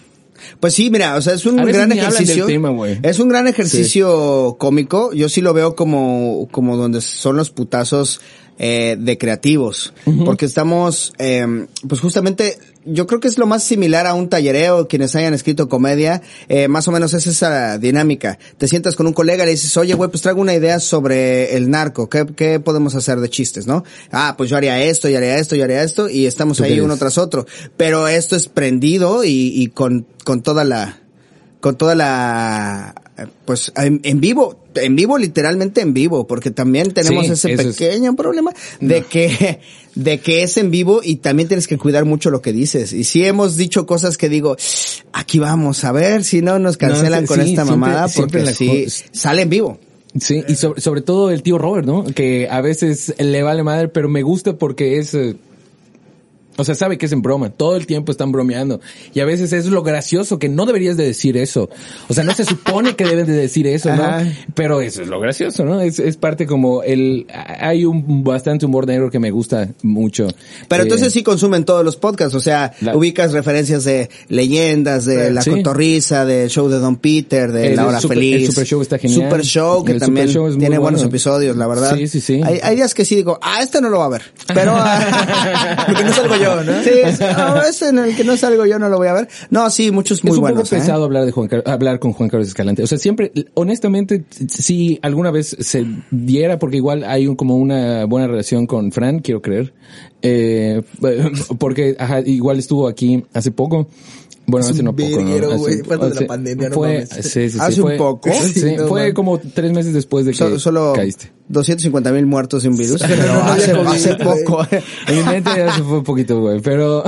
S4: Pues sí, mira, o sea, es un gran ejercicio.
S1: tema,
S4: es un gran ejercicio cómico. Yo sí lo veo como, como donde son los putazos eh, de creativos. Porque estamos, eh, pues justamente, yo creo que es lo más similar a un tallereo, quienes hayan escrito comedia, eh, más o menos es esa dinámica. Te sientas con un colega y le dices, oye, güey, pues traigo una idea sobre el narco, ¿qué, qué podemos hacer de chistes, no? Ah, pues yo haría esto, yo haría esto, yo haría esto, y estamos
S1: ¿Tú
S4: ahí uno tras otro. Pero esto es prendido y, y con, con toda la, con toda la, pues en, en vivo, en vivo, literalmente en vivo, porque también tenemos
S1: Sí,
S4: ese
S1: es-
S4: pequeño problema de que, de que es en vivo y también tienes que cuidar mucho lo que dices. Y sí hemos dicho cosas que digo, aquí vamos a ver si no nos cancelan
S1: sí,
S4: con esta
S1: siempre-
S4: mamada, porque sí,
S1: co-
S4: sale en vivo.
S1: Sí, y sobre, sobre todo el tío Robert, ¿no? Que a veces le vale madre, pero me gusta porque es... o sea, sabe que es en broma. Todo el tiempo están bromeando. Y a veces es lo gracioso, que no deberías de decir eso. O sea, no se supone que deben de decir eso, ¿no?
S4: Ajá.
S1: Pero eso es lo gracioso, ¿no? Es, es parte como el... Hay un bastante humor negro que me gusta mucho.
S4: Pero
S1: Eh,
S4: entonces sí consumen todos los podcasts, o sea,
S1: La-
S4: ubicas referencias de leyendas, de La
S1: Sí.
S4: Cotorriza, del show de Don Peter, de
S1: El
S4: La Hora
S1: Super-
S4: Feliz.
S1: el Super Show está genial.
S4: Super Show, que
S1: El
S4: también
S1: Show
S4: tiene buenos
S1: bueno.
S4: episodios, la verdad.
S1: Sí, sí, sí.
S4: Hay, hay días que sí digo, ah, este no lo va a ver. Pero, ah, <laughs> <laughs>
S5: Porque no salgo yo, ¿no?
S4: Sí, sí, no, este en el que no salgo yo no lo voy a ver. No, sí, muchos muy
S1: es un
S4: buenos.
S1: poco
S4: ¿eh?
S1: pesado hablar de Juan hablar con Juan Carlos Escalante. O sea, siempre, honestamente, si alguna vez se diera, porque igual hay un, como una buena relación con Fran, quiero creer, eh, <laughs> porque ajá, igual estuvo aquí hace poco. Bueno, hace
S5: un
S1: no poco,
S5: güey, fue antes de la pandemia, no
S1: fue, sí, sí, sí,
S4: ¿Hace un
S1: fue-
S4: poco? <laughs>
S1: Sí,
S5: Sí, <laughs> no
S1: fue como tres meses después de que
S4: So- solo
S1: caíste.
S4: 250 mil muertos sin virus, <laughs>
S5: Pero
S4: hace, hace poco.
S1: En mi mente ya se fue un poquito, güey. Pero,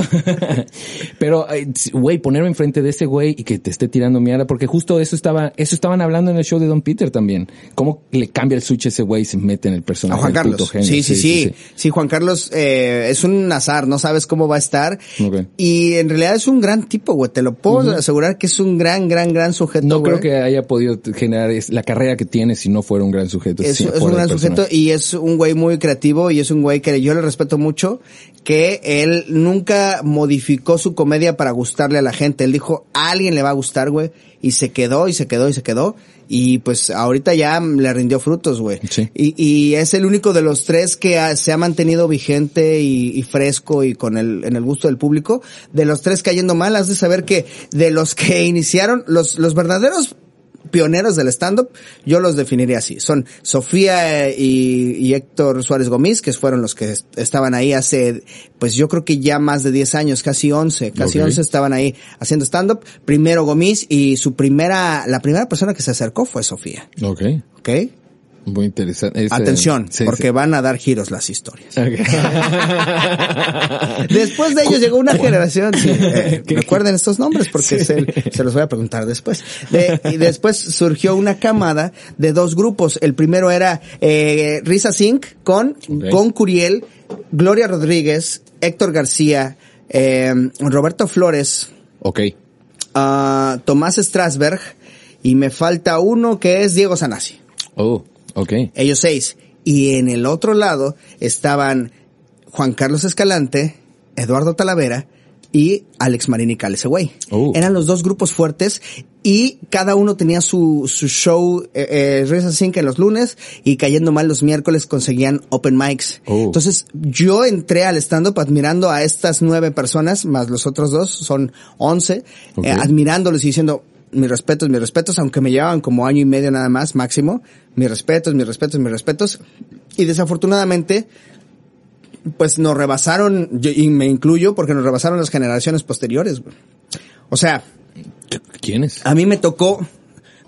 S1: pero, güey, ponerme enfrente de ese güey y que te esté tirando mierda, porque justo eso estaba, eso estaban hablando en el show de Don Peter también. Cómo le cambia el switch a ese güey y se mete en el
S4: A
S1: personaje.
S4: Juan
S1: el puto
S4: Carlos.
S1: genio.
S4: Sí, sí, sí, sí. Juan Carlos eh, es un azar, no sabes cómo va a estar.
S1: Ok.
S4: Y en realidad es un gran tipo, güey. Te lo puedo asegurar que es un gran, gran, gran sujeto.
S1: No creo que haya podido generar la carrera que tiene si no fuera un gran sujeto.
S4: Es,
S1: si
S4: es un gran sujeto y es un güey muy creativo y es un güey que yo le respeto mucho, que él nunca modificó su comedia para gustarle a la gente. Él dijo, a alguien le va a gustar, güey, y se quedó y se quedó y se quedó. Y pues ahorita ya le rindió frutos, güey.
S1: Sí.
S4: Y, y es el único de los tres que ha- se ha mantenido vigente y, y fresco y con el, en el gusto del público. De los tres cayendo mal, has de saber que de los que iniciaron, los, los verdaderos pioneros del stand-up, yo los definiría así. Son Sofía eh, y, y Héctor Suárez Gómez, que fueron los que est- estaban ahí hace, pues yo creo que ya más de 10 años, casi 11, casi
S1: Ok.
S4: 11 estaban ahí haciendo stand-up. Primero Gómez y su primera, la primera persona que se acercó fue Sofía.
S1: Ok.
S4: ¿Ok?
S1: Muy interesante.
S4: Atención,
S1: sí,
S4: porque
S1: sí.
S4: van a dar giros las historias. <laughs> Después de ellos llegó una generación. sí, eh, <laughs> recuerden estos nombres porque se, se los voy a preguntar después. De- y después surgió una camada de dos grupos. El primero era eh, Risa Singh con
S1: Ok.
S4: Gon Curiel, Gloria Rodríguez, Héctor García, eh, Roberto Flores,
S1: ok.
S4: ah, Tomás Strasberg y me falta uno que es Diego Sanasi.
S1: Oh, ok.
S4: Ellos seis. Y en el otro lado estaban Juan Carlos Escalante, Eduardo Talavera y Alex Marín y Cale, ese güey.
S1: Oh.
S4: Eran los dos grupos fuertes y cada uno tenía su, su show, eh, eh, Reza Sync en los lunes y cayendo mal los miércoles conseguían open mics.
S1: Oh.
S4: Entonces yo entré al stand-up admirando a estas nueve personas, más los otros dos, son once, eh, admirándolos y diciendo, mis respetos, mis respetos, aunque me llevaban como año y medio nada más máximo, mis respetos, mis respetos, mis respetos. Y desafortunadamente, pues nos rebasaron, yo- y me incluyo porque nos rebasaron las generaciones posteriores. güey. O sea,
S1: ¿Quién es?
S4: a mí me tocó,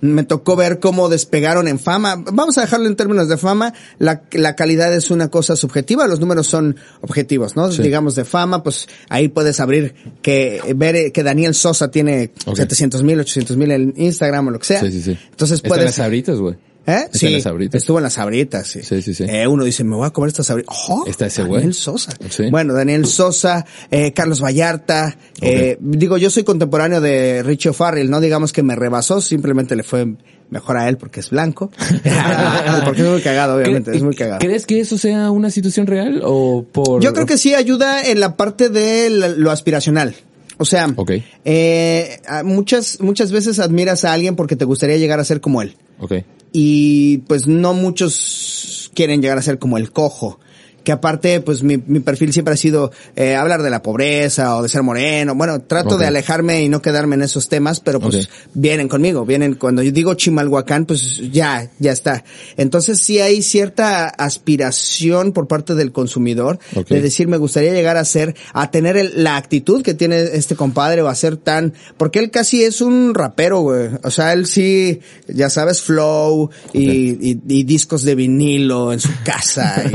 S4: me tocó ver cómo despegaron en fama. Vamos a dejarlo en términos de fama. La, la calidad es una cosa subjetiva, los números son objetivos, ¿no?
S1: Sí.
S4: Digamos de fama, pues ahí puedes abrir que, ver eh, que Daniel Sosa tiene
S1: Ok.
S4: 700 mil, 800 mil en Instagram o lo que sea.
S1: Sí, sí, sí.
S4: Entonces
S1: Están
S4: puedes...
S1: las sabritas, güey.
S4: ¿Eh? Sí,
S1: en las Sabritas.
S4: estuvo en las sabritas, sí.
S1: Sí, sí, sí.
S4: Eh, uno dice, me voy a comer estas sabritas. ¡Oh!
S1: Está ese
S4: Daniel
S1: güey.
S4: Sosa.
S1: Sí.
S4: Bueno, Daniel Sosa, eh, Carlos Vallarta. eh, digo, yo soy contemporáneo de Richie O'Farrell, no digamos que me rebasó, simplemente le fue mejor a él porque es blanco. <laughs> porque es muy cagado, obviamente,
S1: ¿Cre-
S4: es muy cagado.
S1: ¿Crees que eso sea una situación real o por...?
S4: Yo creo que sí ayuda en la parte de lo aspiracional. O sea,
S1: Ok.
S4: eh, muchas, muchas veces admiras a alguien porque te gustaría llegar a ser como él.
S1: Ok.
S4: Y pues no muchos quieren llegar a ser como el cojo. Que aparte, pues mi, mi perfil siempre ha sido eh, hablar de la pobreza o de ser moreno. Bueno, trato de alejarme y no quedarme en esos temas, pero pues vienen conmigo, vienen cuando yo digo Chimalhuacán, pues ya, ya está. Entonces sí hay cierta aspiración por parte del consumidor de decir me gustaría llegar a ser, a tener el- la actitud que tiene este compadre o a ser tan, porque él casi es un rapero, güey. O sea, él sí, ya sabes, flow y, y- y discos de vinilo en su casa, y,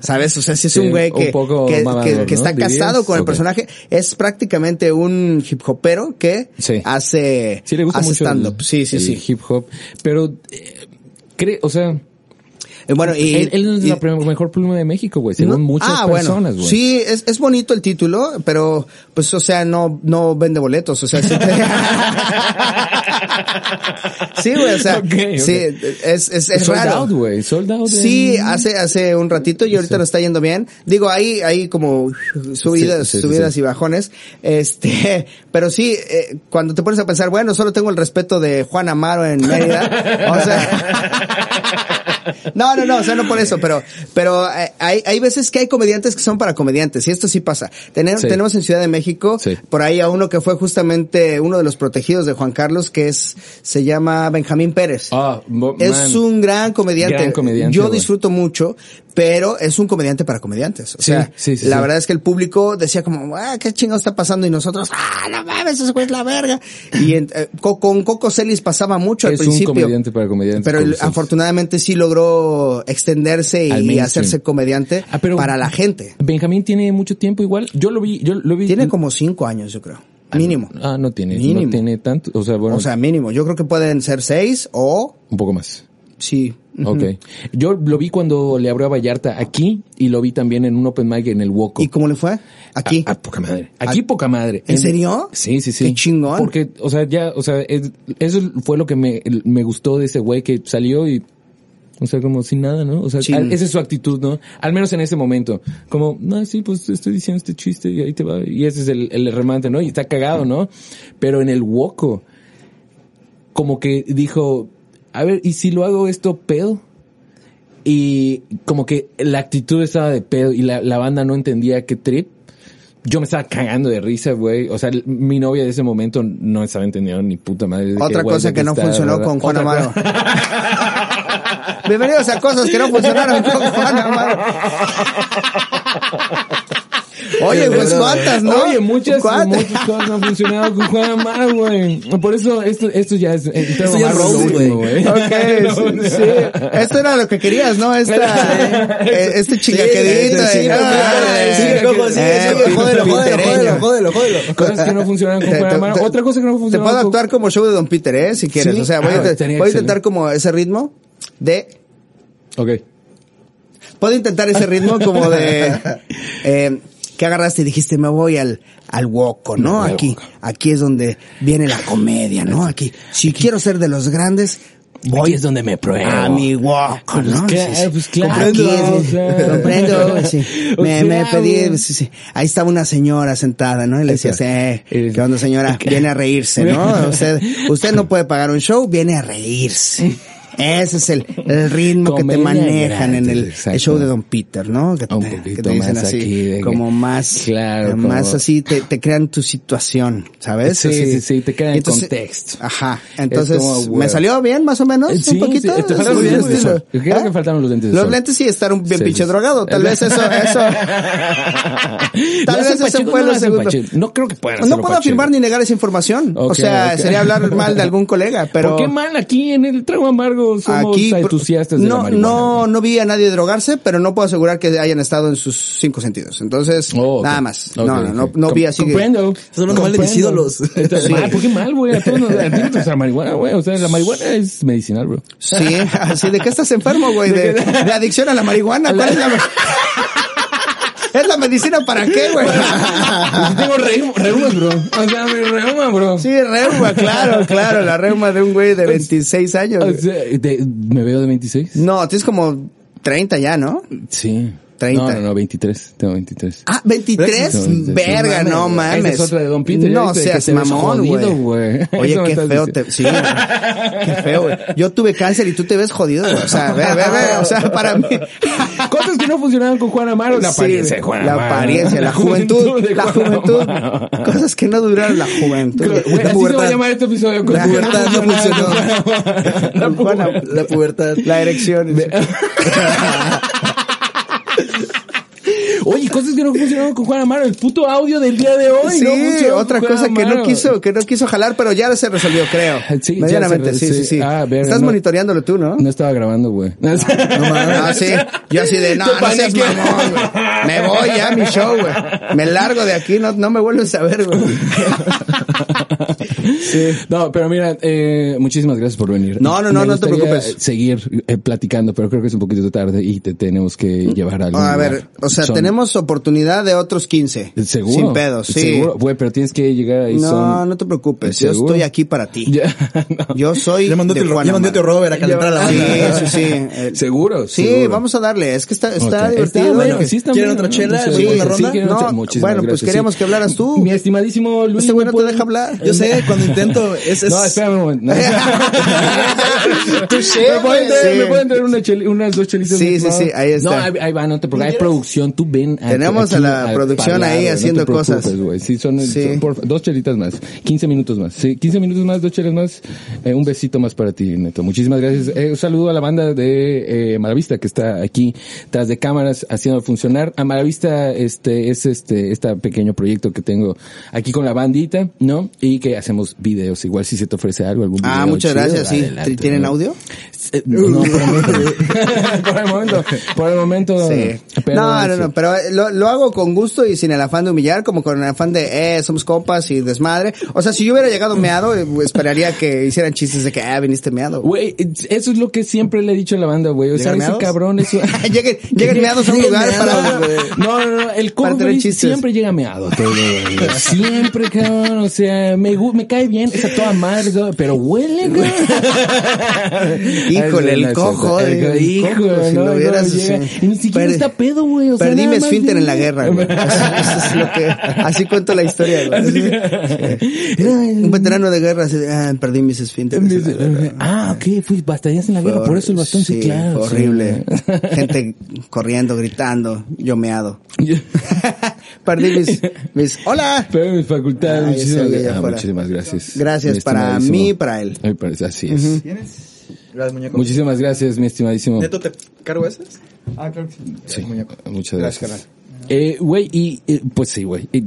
S4: <laughs> ¿sabes? O sea, si es
S1: Sí,
S4: un güey
S1: un
S4: que,
S1: poco
S4: que,
S1: mamador,
S4: que- que
S1: ¿no?
S4: está
S1: ¿Dirías?
S4: casado con el
S1: Ok.
S4: personaje, es prácticamente un hip hopero que
S1: Sí.
S4: hace,
S1: Sí, le gusta
S4: hace
S1: mucho
S4: stand-up. Sí, sí,
S1: el
S4: sí.
S1: hip hop. Pero, eh, cree, o sea,
S4: Bueno, y,
S1: él, él es
S4: y-
S1: la mejor pluma de México, güey, según
S4: No-
S1: muchas
S4: ah,
S1: personas,
S4: bueno.
S1: güey.
S4: Sí, es, es bonito el título, pero pues o sea, no no vende boletos, o sea, sí, <laughs> Sí, güey, o sea, sí, es es, es
S1: sold
S4: raro.
S1: out, güey, sold out.
S4: Sí,
S1: en-
S4: hace hace un ratito y ahorita
S1: Sí.
S4: nos está yendo bien. Digo, hay hay como subidas,
S1: Sí, sí, sí,
S4: subidas y bajones. Este, pero sí, eh, cuando te pones a pensar, bueno, solo tengo el respeto de Juan Amaro en Mérida, o sea, <laughs> No, no, no, o sea, no por eso, pero, pero eh, hay, hay veces que hay comediantes que son para comediantes, y esto sí pasa. Tenemos,
S1: Sí.
S4: tenemos en Ciudad de México,
S1: Sí.
S4: por ahí a uno que fue justamente uno de los protegidos de Juan Carlos, que es, se llama Benjamín Pérez.
S1: Ah,
S4: es un gran comediante.
S1: Gran comediante,
S4: Yo disfruto mucho, pero es un comediante para comediantes. O
S1: Sí,
S4: sea,
S1: sí, sí,
S4: la verdad es que el público decía como, ah, qué chingado está pasando, y nosotros, ah, no mames, ese güey es la verga. Y en- eh, co- con Coco Celis pasaba mucho al
S1: Es un
S4: principio.
S1: comediante para comediantes,
S4: Pero afortunadamente sí logró extenderse
S1: Al
S4: y
S1: mainstream.
S4: hacerse comediante
S1: Ah, pero-
S4: para la gente.
S1: Benjamín tiene mucho tiempo igual. Yo lo vi, yo lo vi.
S4: Tiene como cinco años, yo creo. Mínimo.
S1: Ah, no tiene,
S4: Mínimo.
S1: no tiene tanto, o sea, bueno,
S4: O sea, mínimo. Yo creo que pueden ser seis o
S1: un poco más.
S4: sí.
S1: Ok. Yo lo vi cuando le abrió a Vallarta aquí y lo vi también en un open mic en el Woco.
S4: ¿Y cómo le fue? Aquí.
S1: A, a poca madre. Aquí poca madre.
S4: ¿En serio?
S1: Sí, sí, sí.
S4: Qué chingón.
S1: Porque, o sea, ya, o sea, es- eso fue lo que me, me gustó de ese güey que salió y, o sea, como sin nada, ¿no? O sea, al- esa es su actitud, ¿no? Al menos en ese momento. Como, no, sí, pues estoy diciendo este chiste y ahí te va. Y ese es el, el remate, ¿no? Y está cagado, ¿no? Pero en el Woco, como que dijo, a ver, ¿y si lo hago esto pedo? Y como que la actitud estaba de pedo y la, la banda no entendía qué trip. Yo me estaba cagando de risa, güey. O sea, mi novia de ese momento no estaba entendiendo ni puta madre. de
S4: Otra cosa que no funcionó
S1: ¿verdad?
S4: con Juan
S1: cosa- <laughs>
S4: Bienvenidos a cosas que no funcionaron <laughs> con Juan Amaro. Oye, pues cuántas, ¿no?
S1: Oye, muchas,
S4: ¿Cuántas?
S1: muchas cosas no han funcionado con Juan Amaro, güey. Por eso esto, esto ya es... Esto
S5: ya es güey.
S4: Ok, <laughs> sí, sí. Esto era lo que querías, ¿no? Esta, <laughs> eh, este chingaquedito.
S1: sí, sí,
S4: de-
S1: sí,
S4: Ah,
S1: sí,
S4: eh, eh,
S5: jódelo, jódelo, jódelo, jódelo.
S1: Cosas que no funcionan con
S4: Te-
S1: Juan
S4: te-
S1: Amaro.
S4: te-
S1: Otra cosa que no
S4: Te
S1: funcionó
S4: puedo
S1: con...
S4: actuar como show de Don Peter, ¿eh? Si quieres. O sea, voy,
S1: Ah,
S4: a, intent-
S1: estaría
S4: voy a
S1: excelente.
S4: intentar como ese ritmo de...
S1: Ok.
S4: Puedo intentar ese ritmo como de... <laughs> Eh, que agarraste y dijiste, me voy al, al Woco, ¿no? Aquí,
S1: Woco.
S4: aquí es donde viene la comedia, ¿no? Aquí, si quiero ser de los grandes,
S1: voy
S4: Aquí
S1: es donde me pruebo.
S4: a mi walk, ¿no?
S1: Pues, claro, pues, claro,
S4: Aquí es, comprendo, sí. <laughs> Me, me pedí, sí, sí. ahí estaba una señora sentada, ¿no? Y le eh,
S1: Eres-
S4: ¿qué onda señora? Viene a reírse, ¿no? <laughs> Usted, usted no puede pagar un show, viene a reírse. Ese es el, el ritmo que te manejan en el, show de Don Peter, ¿no? Que te,
S1: Un
S4: que
S1: poquito
S4: te dicen
S1: más
S4: así,
S1: aquí que-
S4: como más,
S1: Claro,
S4: eh, más así, te, te crean tu situación, ¿sabes?
S1: Sí,
S4: Así.
S1: sí, sí, te crean
S4: entonces-
S1: contexto.
S4: Ajá. Entonces,
S1: como,
S4: ¿me salió bien más o menos?
S1: Eh, Sí,
S4: un poquito.
S1: sí, te
S4: Sí,
S1: sol.
S4: sí.
S1: Creo que faltaron los lentes de
S4: Los lentes sí estar un bien pinche drogado. Tal vez eso, <laughs> eso. Tal vez
S1: Pacheco,
S4: fue
S1: no
S4: lo segundo.
S1: No creo que puedan
S4: No puedo afirmar ni negar esa información. o sea, sería hablar <laughs> mal de algún colega, pero.
S1: ¿Por qué mal aquí en el trago amargo somos
S4: Aquí,
S1: entusiastas de
S4: no,
S1: la marihuana?
S4: no, no vi a nadie drogarse, pero no puedo asegurar que hayan estado en sus cinco sentidos. Entonces,
S1: Oh, ok.
S4: nada más.
S1: Ok,
S4: no, no, no,
S1: ok.
S4: no vi así que.
S1: Comprendo.
S5: Estás hablando mal de mis ídolos.
S1: Entonces,
S4: Sí.
S1: ah, ¿Por qué mal, güey? A todos nos a no la marihuana, güey. O sea, la marihuana es medicinal, bro.
S4: Sí, <laughs> así de que estás enfermo, güey, de, de adicción a la marihuana. ¿Cuál es la <laughs> ¿Es la medicina para qué, <laughs> güey?
S1: Pues tengo reuma, reumas, bro. O sea, mi reuma, bro.
S4: Sí, reuma, claro, claro, la reuma de un güey de 26 años.
S1: O
S4: güey.
S1: sea, de- ¿Me veo de 26?
S4: No, tienes como 30 ya, ¿no?
S1: Sí.
S4: 30.
S1: No, no, no, 23. Tengo 23.
S4: Ah, 23,
S1: No,
S4: verga,
S1: no
S4: no
S1: mames.
S4: mames.
S1: Esa es otra de Don Peter,
S4: No
S1: ¿viste?
S4: seas
S1: Que te ves
S4: mamón, güey. Oye, qué feo te, sí, qué feo, güey. Yo tuve cáncer y tú te ves jodido, güey. O sea, ve, ve, ve, o sea, para mí. <laughs>
S1: Cosas que no funcionaban con Juan Amaro. La
S4: Sí,
S1: apariencia de Juan
S4: La
S1: Amaro.
S4: apariencia, la juventud, <laughs> la juventud. Cosas que no duraron la juventud.
S1: Güey,
S4: La
S1: así se va a
S4: pubertad.
S1: llamar este episodio. con
S4: La pubertad no funcionó. <laughs>
S1: La pubertad.
S5: La pubertad.
S4: La erección.
S1: Oye, cosas que no funcionaron con Juan Amaro. El puto audio del día de hoy.
S4: Sí,
S1: no
S4: otra cosa que no quiso, que no quiso jalar, pero ya se resolvió, creo. <laughs>
S1: Sí,
S4: Medianamente, sí, sí,
S1: sí.
S4: sí.
S1: Ah, verga,
S4: Estás
S1: no.
S4: monitoreándolo tú, ¿no?
S1: No estaba grabando, güey.
S4: No mames. Ah, sí. Yo así de, no, no seas mamón, güey. Me voy ya a mi show, güey. Me largo de aquí, no, no me vuelves a ver, güey. <laughs>
S1: No, pero mira, eh, muchísimas gracias por venir.
S4: No, no, no,
S1: Me
S4: no te preocupes.
S1: Seguir eh, platicando, pero creo que es un poquito tarde y te tenemos que llevar a algún
S4: A ver, o sea,
S1: Son-
S4: tenemos oportunidad de otros 15.
S1: Seguro.
S4: Sin pedos, sí.
S1: Seguro, güey, pero tienes que llegar ahí.
S4: No,
S1: son...
S4: no te preocupes. Yo estoy aquí para ti.
S1: Ya, <laughs> no.
S4: Yo soy
S5: Ya mandó tío Robert a calentar la
S4: Sí, sí, sí. <laughs> Eh,
S1: Seguro.
S4: Sí,
S1: seguro.
S4: vamos a darle. Es que está, está
S1: Ok.
S4: divertido.
S1: Está bueno, sí está
S5: ¿Quieren otra chela?
S1: ¿no?
S5: ¿Seguimos
S1: Sí,
S5: la ronda?
S1: sí,
S4: No, bueno, pues
S1: gracias,
S4: queríamos
S1: sí.
S4: que hablaras tú.
S1: Mi estimadísimo Luis.
S4: Este güey
S1: ¿me
S4: no te deja hablar.
S5: Yo sé, <laughs> cuando intento, es, es...
S1: No, espérame un momento. ¿Me pueden traer,
S4: Sí.
S1: ¿me pueden traer una unas dos chelitas?
S4: Sí, sí, sí, ahí está.
S1: No, ahí, ahí va, no te preocupes. Hay producción, tú ven.
S4: Tenemos a la producción ahí
S1: no te
S4: haciendo cosas.
S1: güey. Sí, son,
S4: Sí.
S1: son por- dos chelitas más. 15 minutos más. Sí, 15 minutos más, dos chelas más. Eh, un besito más para ti, Neto. Muchísimas gracias. Eh, un saludo a la banda de eh, Maravista que está aquí tras de cámaras haciendo funcionar. A Maravista este es este este pequeño proyecto que tengo aquí con la bandita, ¿no? Y que hacemos videos. Igual si se te ofrece algo, algún video
S4: Ah, muchas
S1: chido,
S4: gracias. Sí.
S1: adelante,
S4: ¿Tienen
S1: ¿no?
S4: audio?
S1: Eh, No, por el momento. <laughs> por el momento. Por el momento.
S4: Sí.
S1: pero-
S4: no, no, no, pero eh, lo, lo hago con gusto y sin el afán de humillar, como con el afán de, eh, somos compas y desmadre. O sea, si yo hubiera llegado meado, eh, esperaría que hicieran chistes de que, ah, viniste meado.
S1: Güey, eso es lo que siempre le he dicho a la banda, güey. O sea,
S4: ¿Llegan
S1: ese cabrón, eso. <laughs>
S4: lleguen, lleguen meados a un lugar para...
S1: No, no, no, el
S4: chistes.
S1: siempre llega meado. todo. <laughs> Siempre, cabrón. O sea, me, me cae bien, está toda madre, pero huele, güey.
S4: Híjole, el cojo,
S1: el hijo,
S4: cojo, si
S1: no,
S4: lo
S1: no,
S4: vieras.
S1: Y ni siquiera está pedo, güey. O sea,
S4: Perdí mi esfínter en la guerra, güey. Eso, eso es lo que, <laughs> así cuento la historia, güey.
S1: Así
S4: Un veterano de guerra, así ah, perdí mis esfínteres. en la guerra.
S1: Ah, ok, fui batallas en la guerra, por eso el bastón, sí,
S4: Sí,
S1: claro.
S4: horrible. <laughs> Gente corriendo, gritando, yo meado. <laughs> Perdí mis, mis, hola.
S1: Pero mis facultades,
S4: Ah,
S1: muchísimas, ah, gracias.
S4: Gracias para mí y para él.
S1: Ay, parece- así es.
S5: Gracias, muñeco.
S1: Muchísimas gracias, mi estimadísimo.
S5: ¿Neto te cargo esas? Ah, claro que sí.
S1: Sí,
S5: muñeco.
S1: muchas
S4: Gracias,
S1: gracias. Eh, güey, y, eh, pues sí, güey. eh,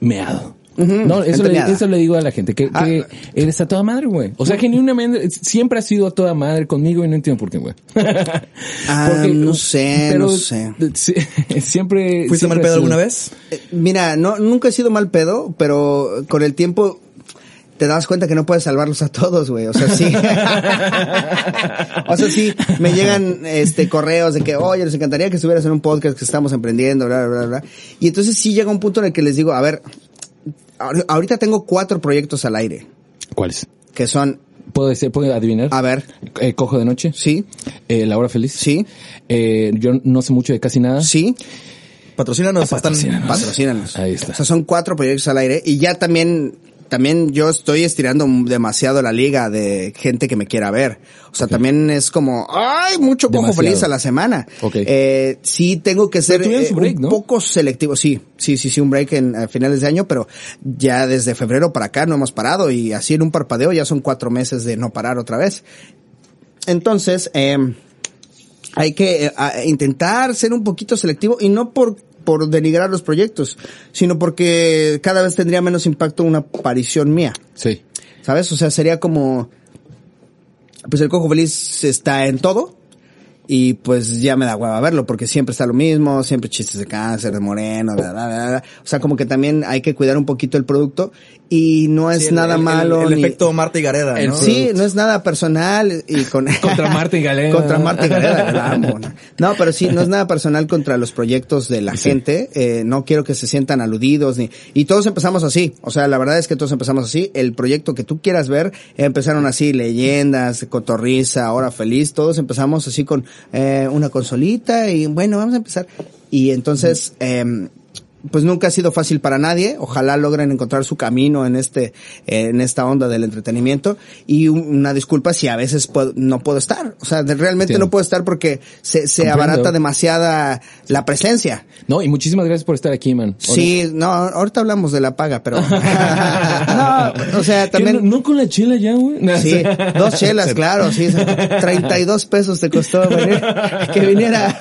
S1: meado. No, eso le,
S4: meada.
S1: eso le digo a la gente, que,
S4: Ah.
S1: que eres a toda madre, güey. O sea, genuinamente, siempre has sido a toda madre conmigo y no entiendo por qué, güey. <laughs>
S4: Ah, no sé, no sé. <laughs>
S1: siempre...
S5: ¿Fuiste
S1: siempre
S5: mal pedo
S1: sido-
S5: alguna vez?
S4: Eh, Mira, no, nunca he sido mal pedo, pero con el tiempo te das cuenta que no puedes salvarlos a todos, güey. O sea, sí. o sea, sí, me llegan este correos de que, oye, nos encantaría que estuvieras en un podcast que estamos emprendiendo, bla, bla, bla, bla. Y entonces sí llega un punto en el que les digo, a ver, ahor- ahorita tengo cuatro proyectos al aire,
S1: ¿Cuáles?
S4: que son
S1: ¿Puedo, decir, ¿Puedo adivinar?
S4: A ver,
S1: Eh, Cojo de noche.
S4: sí,
S1: Eh, La hora feliz.
S4: sí,
S1: Eh, yo no sé mucho de casi nada.
S4: sí,
S5: Patrocínanos. están-
S1: Patrocínanos.
S4: patrocínanos.
S1: Ahí está.
S4: O sea, son cuatro proyectos al aire y ya también, también yo estoy estirando demasiado la liga de gente que me quiera ver. O sea, también es como, ay, mucho cojo
S1: Demasiado.
S4: feliz a la semana.
S1: Ok.
S4: Eh, sí tengo que ser eh,
S1: break,
S4: un
S1: ¿no?
S4: poco selectivo. Sí, sí, sí, sí, un break en a finales de año, pero ya desde febrero para acá no hemos parado y así en un parpadeo ya son cuatro meses de no parar otra vez. Entonces, eh, hay que eh, intentar ser un poquito selectivo y no por por denigrar los proyectos, sino porque cada vez tendría menos impacto una aparición mía,
S1: Sí.
S4: ¿sabes? O sea, sería como, pues el cojo feliz está en todo y pues ya me da hueva verlo porque siempre está lo mismo, siempre chistes de cáncer, de moreno, bla, bla, bla, bla. o sea, como que también hay que cuidar un poquito el producto y no es
S5: Sí, el-
S4: nada
S5: el- el-
S4: malo.
S5: El,
S4: ni-
S5: efecto Marta y Gareda,
S1: El
S5: ¿no?
S4: Sí, no es nada personal y con <laughs>
S1: Contra Marta y Galera.
S4: contra Marta y Galera, la amo, ¿no? No, pero sí, no es nada personal contra los proyectos de la gente. Eh, no quiero que se sientan aludidos ni y todos empezamos así. O sea, la verdad es que todos empezamos así. El proyecto que tú quieras ver empezaron así, leyendas, cotorriza, hora feliz. Todos empezamos así con eh, una consolita y bueno, vamos a empezar. Y entonces. em, pues nunca ha sido fácil para nadie. Ojalá logren encontrar su camino en este, en esta onda del entretenimiento. Y un- una disculpa si a veces puedo- no puedo estar. O sea, realmente no puedo estar porque se, se abarata demasiada la presencia.
S1: No, y muchísimas gracias por estar aquí, man.
S4: Sí, no, ahorita hablamos de la paga, pero, <laughs> <laughs> no, o sea,
S1: ¿Qué,
S4: también,
S1: no, no con la chela ya, güey. <laughs>
S4: Sí, dos chelas, claro, sí. 32 pesos te costó venir, que viniera.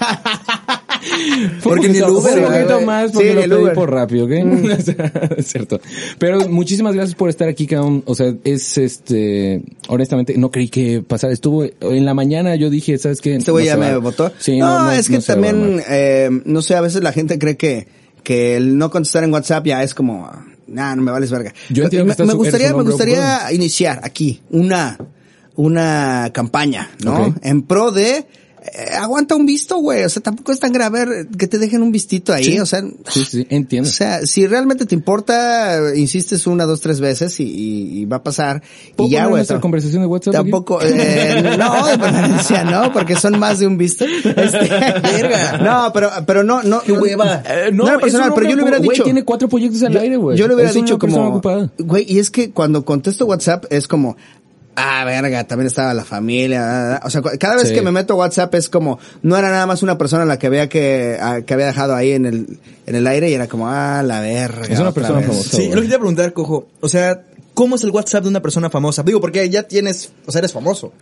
S4: <laughs>
S5: Porque ni el Uber,
S1: un poquito más
S4: Sí,
S1: porque
S4: ni
S1: lo
S4: el
S1: pedí
S4: Uber.
S1: por rápido, ¿ok? <laughs> es cierto. Pero muchísimas gracias por estar aquí, cabrón. O sea, es este, honestamente, no creí que pasara. Estuvo en la mañana, yo dije, ¿sabes qué?
S4: Este güey
S1: No
S4: ya me votó.
S1: Sí,
S4: no,
S1: no, no,
S4: es que también, eh, no sé, a veces la gente cree que, que el no contestar en WhatsApp ya es como, nah, no me vales verga.
S1: Yo entiendo que
S4: me,
S1: estás-
S4: me gustaría, me gustaría iniciar aquí una, una campaña, ¿no?
S1: Ok.
S4: En pro de, eh, aguanta un visto, güey. O sea, tampoco es tan grave que te dejen un vistito ahí.
S1: Sí.
S4: O sea,
S1: Sí, sí, entiendo.
S4: o sea, si realmente te importa, insistes una, dos, tres veces y, y- y va a pasar.
S1: ¿Puedo
S4: Y ya, güey.
S1: nuestra
S4: tam-
S1: conversación de WhatsApp aquí?
S4: Tampoco, eh, no, de permanencia, no, porque son más de un visto. Este, <laughs> no, pero, pero no, no.
S5: Qué hueva.
S1: Eh,
S4: No, era
S1: es
S4: personal, pero yo le hubiera
S1: güey,
S4: dicho.
S1: tiene cuatro proyectos al
S4: Yo-
S1: aire, güey.
S4: Yo le hubiera
S1: Es
S4: dicho como, güey, y es que cuando contesto WhatsApp es como, ah, verga, también estaba la familia, ah, ah, ah. o sea, cada vez
S1: Sí.
S4: que me meto a WhatsApp es como, no era nada más una persona la que veía que, que había dejado ahí en el, en el aire y era como, ah, la verga.
S1: Es una persona
S4: vez.
S1: famosa.
S5: Sí,
S1: güey.
S5: lo que te iba a preguntar, Cojo. O sea, ¿cómo es el WhatsApp de una persona famosa? Digo, porque ya tienes, o sea, eres famoso.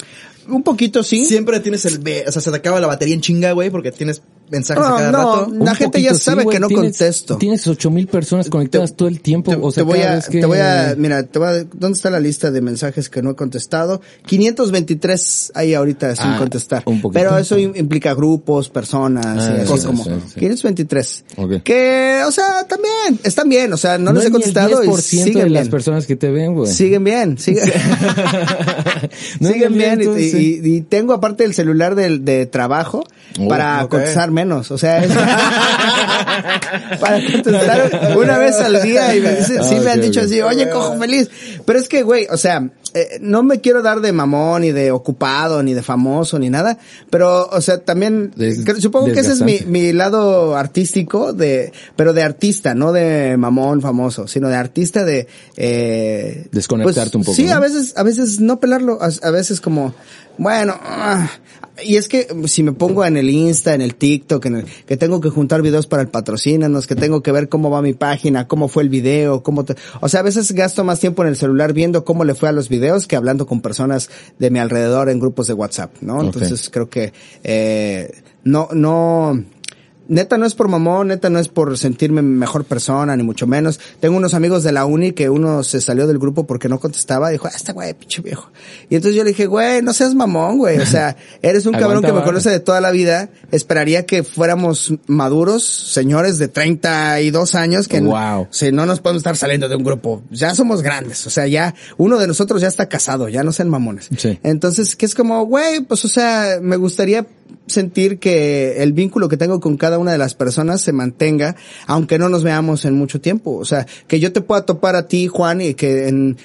S4: Un poquito sí.
S5: Siempre tienes el, o sea, se te acaba la batería en chinga, güey, porque tienes mensajes a
S4: No,
S5: cada
S4: no,
S5: rato.
S4: La gente ya sabe que no
S1: tienes-
S4: contesto.
S1: Tienes ocho mil personas conectadas todo el tiempo.
S4: Te,
S1: o sea,
S4: te voy a,
S1: que-
S4: te voy a, mira, te voy a, ¿dónde está la lista de mensajes que no he contestado? 523 hay ahorita sin
S1: Ah,
S4: contestar.
S1: un poquito.
S4: Pero eso im- implica grupos, personas,
S1: Ah,
S4: y así
S1: sí,
S4: como.
S1: sí, sí.
S4: 523.
S1: Ok.
S4: Que, o sea, también, están bien, o sea, no, les
S1: es
S4: he contestado
S1: el
S4: y
S1: 10%
S4: siguen
S1: de las personas que te ven, güey.
S4: Siguen bien, siguen, <laughs>
S1: No,
S4: siguen
S1: no,
S4: bien y-
S1: entonces,
S4: y, y tengo aparte el celular del de trabajo
S1: Oh,
S4: para
S5: ok.
S4: contestar menos, o sea, es- <laughs> para contestar una vez al día y me dicen, sí
S1: Ah,
S4: me han dicho así, oye, cojo feliz, pero es que, güey, o sea, eh, no me quiero dar de mamón, ni de ocupado, ni de famoso, ni nada, pero, o sea, también,
S1: Des-
S4: supongo que ese es mi, mi lado artístico de, pero de artista, no de mamón famoso, sino de artista de, eh,
S1: Desconectarte un poco,
S4: Sí,
S1: ¿no?
S4: a veces, a veces no pelarlo, a, a veces como, bueno, ah, y es que si me pongo en el Insta, en el TikTok, en el, que tengo que juntar videos para el patrocínanos, que tengo que ver cómo va mi página, cómo fue el video, cómo te, o sea, a veces gasto más tiempo en el celular viendo cómo le fue a los videos que hablando con personas de mi alrededor en grupos de WhatsApp, ¿no? Entonces creo que, eh, no, no, Neta no es por mamón, neta no es por sentirme mejor persona, ni mucho menos. Tengo unos amigos de la uni que uno se salió del grupo porque no contestaba y dijo, ah, este güey, pinche viejo. Y entonces yo le dije, güey, no seas mamón, güey. O sea, <laughs> eres un cabrón que me conoce de toda la vida. Esperaría que fuéramos maduros, señores de 32 años, que
S1: Wow.
S4: si no nos podemos estar saliendo de un grupo. Ya somos grandes. O sea, ya uno de nosotros ya está casado, ya no sean mamones.
S1: Sí.
S4: Entonces, que es como, güey, pues, o sea, me gustaría sentir que el vínculo que tengo con cada una de las personas se mantenga, aunque no nos veamos en mucho tiempo. O sea, que yo te pueda topar a ti, Juan, y que en,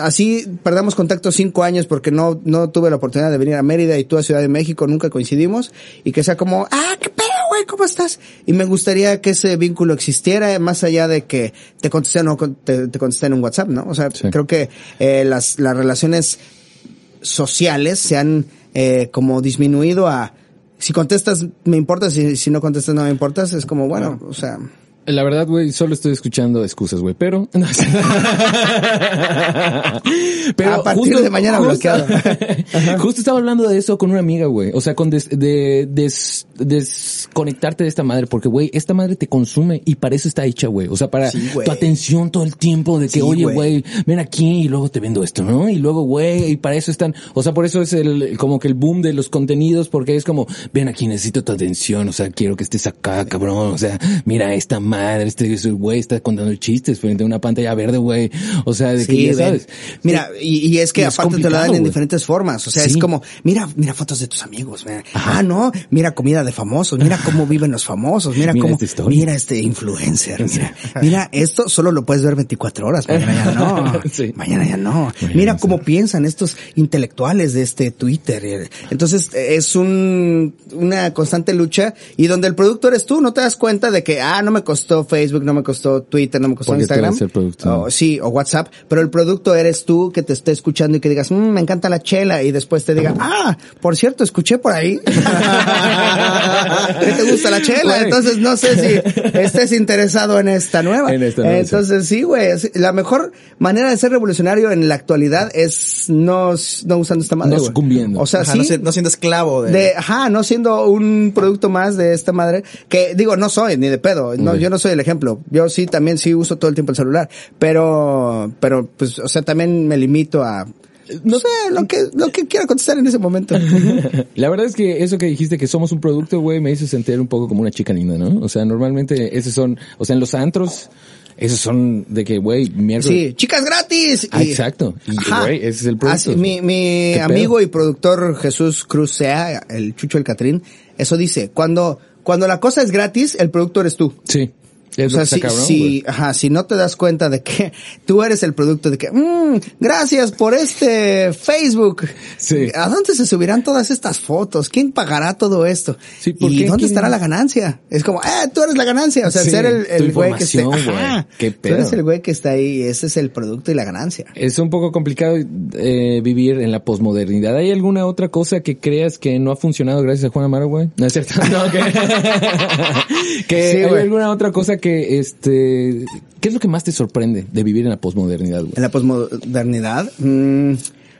S4: así perdamos contacto cinco años porque no, no tuve la oportunidad de venir a Mérida y tú a Ciudad de México, nunca coincidimos, y que sea como, ah, qué pedo, güey, ¿cómo estás? Y me gustaría que ese vínculo existiera, más allá de que te contesté o no te, te contesté en un WhatsApp, ¿no? O sea, creo que eh, las, las relaciones sociales se han eh, como disminuido a si contestas me importa, si, si no contestas no me importas, es como bueno, o sea,
S1: La verdad, güey, solo estoy escuchando excusas, güey, pero... <laughs>
S4: A partir de mañana bloqueado. <laughs>
S1: justo estaba hablando de eso con una amiga, güey. O sea, con des- de des- desconectarte de esta madre, porque, güey, esta madre te consume y para eso está hecha, güey. O sea, para
S4: Sí,
S1: tu atención todo el tiempo de que,
S4: Sí,
S1: oye,
S4: güey.
S1: güey, ven aquí y luego te vendo esto, ¿no? Y luego, güey, y para eso están... O sea, por eso es el como que el boom de los contenidos, porque es como, ven aquí, necesito tu atención, o sea, quiero que estés acá, cabrón. O sea, mira, esta madre, este ese güey está contando chistes frente a una pantalla verde, güey. O sea, de que
S4: Sí,
S1: ya
S4: ven.
S1: sabes.
S4: Mira, y, y es que
S1: Y es
S4: aparte te lo dan en diferentes formas. O sea,
S1: Sí.
S4: es como, mira, mira fotos de tus amigos. mira. Ah, no, mira comida de famosos. Mira cómo <laughs> viven los famosos. Mira,
S1: Mira
S4: cómo,
S1: esta
S4: mira este influencer. Mira, <laughs> mira, esto solo lo puedes ver 24 horas. Mañana ya no. <laughs>
S1: Sí.
S4: Mañana ya no.
S1: Mañana
S4: Mira cómo piensan estos intelectuales de este Twitter. Entonces, es un, una constante lucha y donde el producto eres tú. No te das cuenta de que, ah, no me costó Facebook, no me costó Twitter, no me costó
S1: Porque
S4: Instagram.
S1: eres el producto.
S4: O- sí, o WhatsApp, pero el producto eres tú que te esté escuchando y que digas, "Mm, me encanta la chela y después te diga, ah, por cierto, escuché por ahí que <laughs> te gusta la chela, entonces no sé si estés interesado en esta nueva.
S1: En esta nueva,
S4: entonces sí, güey, la mejor manera de ser revolucionario en la actualidad es no, no usando esta madre.
S1: No sucumbiendo.
S4: O sea,
S5: Ajá,
S4: sí.
S5: no, no siendo esclavo de...
S4: De, ajá, no siendo un producto más de esta madre, que digo, no soy ni de pedo, no, yo no soy el ejemplo, yo sí también sí uso todo el tiempo el celular, pero, pero pues, o sea, también me limito a, no sé, lo que, lo que quiera contestar en ese momento. <laughs>
S1: La verdad es que eso que dijiste que somos un producto, güey, me hizo sentir un poco como una chica linda, ¿no? O sea, normalmente esos son, o sea, en los antros, esos son de que, güey, mierda.
S4: Sí, chicas gratis.
S1: Ah, exacto. Y, güey, ese es el producto.
S4: Así, mi mi
S1: ¿Qué
S4: amigo
S1: pedo?
S4: y productor Jesús Cruz Sea, el Chucho el Catrín, eso dice, cuando, cuando la cosa es gratis, el producto eres tú.
S1: Sí. Es
S4: o sea, si,
S1: cabrón,
S4: si,
S1: güey.
S4: ajá, si no te das cuenta de que <laughs> tú eres el producto de que, mm, gracias por este Facebook.
S1: Sí.
S4: ¿A dónde se subirán todas estas fotos? ¿Quién pagará todo esto?
S1: Sí, ¿por
S4: ¿Y
S1: qué?
S4: dónde
S1: ¿Quién-
S4: estará la ganancia? Es como, eh, tú eres la ganancia. O sea,
S1: Sí,
S4: ser el, el güey que esté, ajá,
S1: Qué
S4: tú
S1: pedo.
S4: eres el güey que está ahí, ese es el producto y la ganancia.
S1: Es un poco complicado eh, vivir en la posmodernidad. ¿Hay alguna otra cosa que creas que no ha funcionado gracias a Juan Amaro, güey? No es cierto. <laughs> No, que, <laughs> que
S4: Sí,
S1: hay alguna otra cosa que, este, ¿qué es lo que más te sorprende de vivir en la posmodernidad?
S4: En la posmodernidad, mm,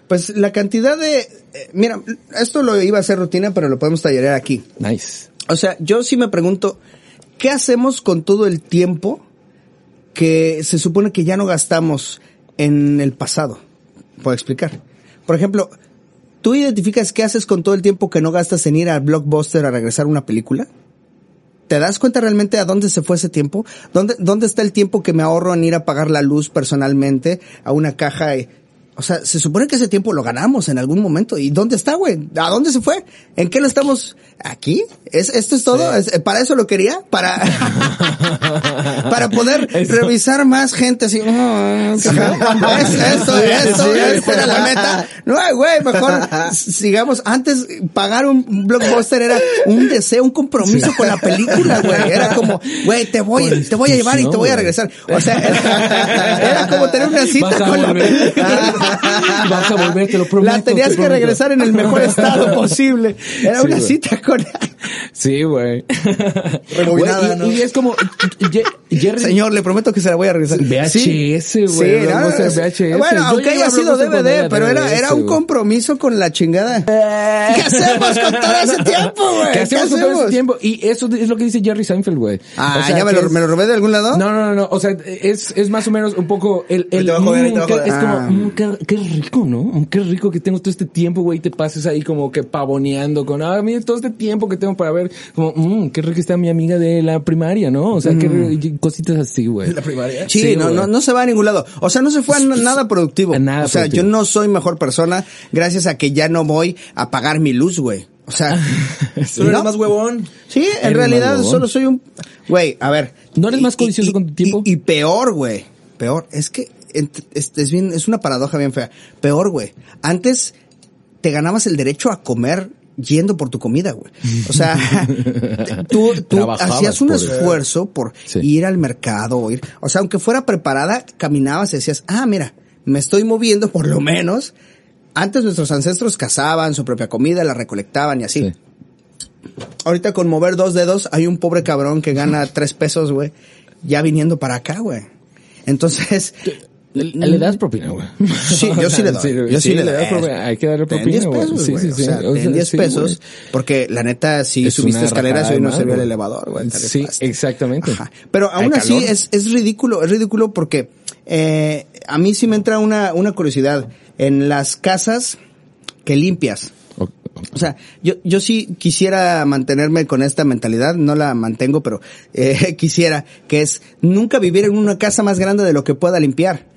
S4: pues la cantidad de, eh, mira, esto lo iba a hacer rutina, pero lo podemos tallerear aquí.
S1: Nice.
S4: O sea, yo sí me pregunto, ¿qué hacemos con todo el tiempo que se supone que ya no gastamos en el pasado? Puedo explicar. Por ejemplo, ¿tú identificas qué haces con todo el tiempo que no gastas en ir al blockbuster a regresar una película? ¿Te das cuenta realmente a dónde se fue ese tiempo? ¿Dónde, dónde está el tiempo que me ahorro en ir a pagar la luz personalmente a una caja? y- o sea, se supone que ese tiempo lo ganamos en algún momento. ¿Y dónde está, güey? ¿A dónde se fue? ¿En qué lo estamos? ¿Aquí? ¿Es, ¿Esto es todo? ¿Es- ¿Para eso lo quería? Para, <laughs> para poder <laughs>
S1: Eso.
S4: revisar más gente así. mm, es, eso, eso, esa era la meta. No, güey, mejor sigamos. Antes, pagar un blockbuster era un deseo, un compromiso con la película, güey. <laughs> Era como, güey, te voy, te voy a llevar y te voy a regresar. O sea, era, era como tener una cita con la película. <laughs>
S1: Vas a volver, te lo prometo.
S4: La tenías
S1: te
S4: que
S1: prometo.
S4: regresar en el mejor <laughs> estado posible. Era
S1: Sí,
S4: una cita con...
S1: Sí, güey.
S5: Rebobinada, ¿no?
S1: y es como, Jerry,
S4: Señor, le prometo que se la voy a regresar.
S1: VHS, güey.
S4: Sí,
S1: VHS.
S4: Bueno, aunque haya sido DVD, pero era, era un compromiso con la chingada. ¿Qué hacemos con todo ese tiempo, <laughs> güey?
S1: ¿Qué hacemos con todo ese tiempo? Y eso es lo que dice Jerry Seinfeld, güey.
S4: Ah,
S1: O sea,
S4: ¿ya me lo,
S1: es-
S4: me lo robé de algún lado?
S1: No, no, no, no. O sea, es, es más o menos un poco el, el
S5: Ahí te va a joder, ahí te va a
S1: que-
S5: joder.
S1: es como,
S4: Ah.
S1: Qué, qué rico, ¿no? Mm, Qué rico que tengo todo este tiempo, güey, y te pases ahí como que pavoneando con, ah, mira, todo este tiempo que tengo para ver, como, mmm, qué rico está mi amiga de la primaria, ¿no? O sea, qué rico- cositas así, güey.
S5: La primaria.
S4: Sí,
S1: Sí,
S4: no, no, no se va a ningún lado. O sea, no se fue a nada productivo.
S1: A nada
S4: o sea,
S1: productivo.
S4: yo no soy mejor persona gracias a que ya no voy a pagar mi luz, güey. O sea, <laughs>
S5: Tú eres más huevón.
S4: Sí, en realidad solo soy un... Güey, a ver.
S1: ¿No eres
S4: Y-
S1: más codicioso
S4: y-
S1: con tu tiempo?
S4: Y, y peor, güey. Peor. Es que es, es bien, es una paradoja bien fea. Peor, güey. Antes te ganabas el derecho a comer yendo por tu comida, güey. O sea, <laughs> tú, tú hacías un
S1: por
S4: esfuerzo por
S1: Sí.
S4: ir al mercado, o ir, o sea, aunque fuera preparada, caminabas y decías, ah, mira, me estoy moviendo por lo menos. Antes nuestros ancestros cazaban su propia comida, la recolectaban y así.
S1: Sí.
S4: Ahorita con mover dos dedos hay un pobre cabrón que gana tres pesos, güey, ya viniendo para acá, güey. Entonces,
S1: Le, das propina, güey. <laughs>
S4: Sí, yo sí le doy. Yo sí le doy.
S1: propina. Hay que darle propina,
S4: 10
S1: güey.
S4: pesos,
S1: Sí,
S4: güey.
S1: sí,
S4: o
S1: sí.
S4: sea,
S1: O sea,
S4: 10
S1: sí,
S4: pesos, porque la neta, si
S1: Es
S4: subiste escaleras, hoy no se vio el elevador, güey.
S1: Sí, exactamente.
S4: Ajá. Pero
S1: Hay
S4: aún así es, es ridículo, es ridículo porque eh, a mí sí me entra una, una curiosidad. En las casas que limpias,
S1: O-
S4: o sea, yo, yo sí quisiera mantenerme con esta mentalidad, no la mantengo, pero eh, <laughs> quisiera, que es nunca vivir en una casa más grande de lo que pueda limpiar.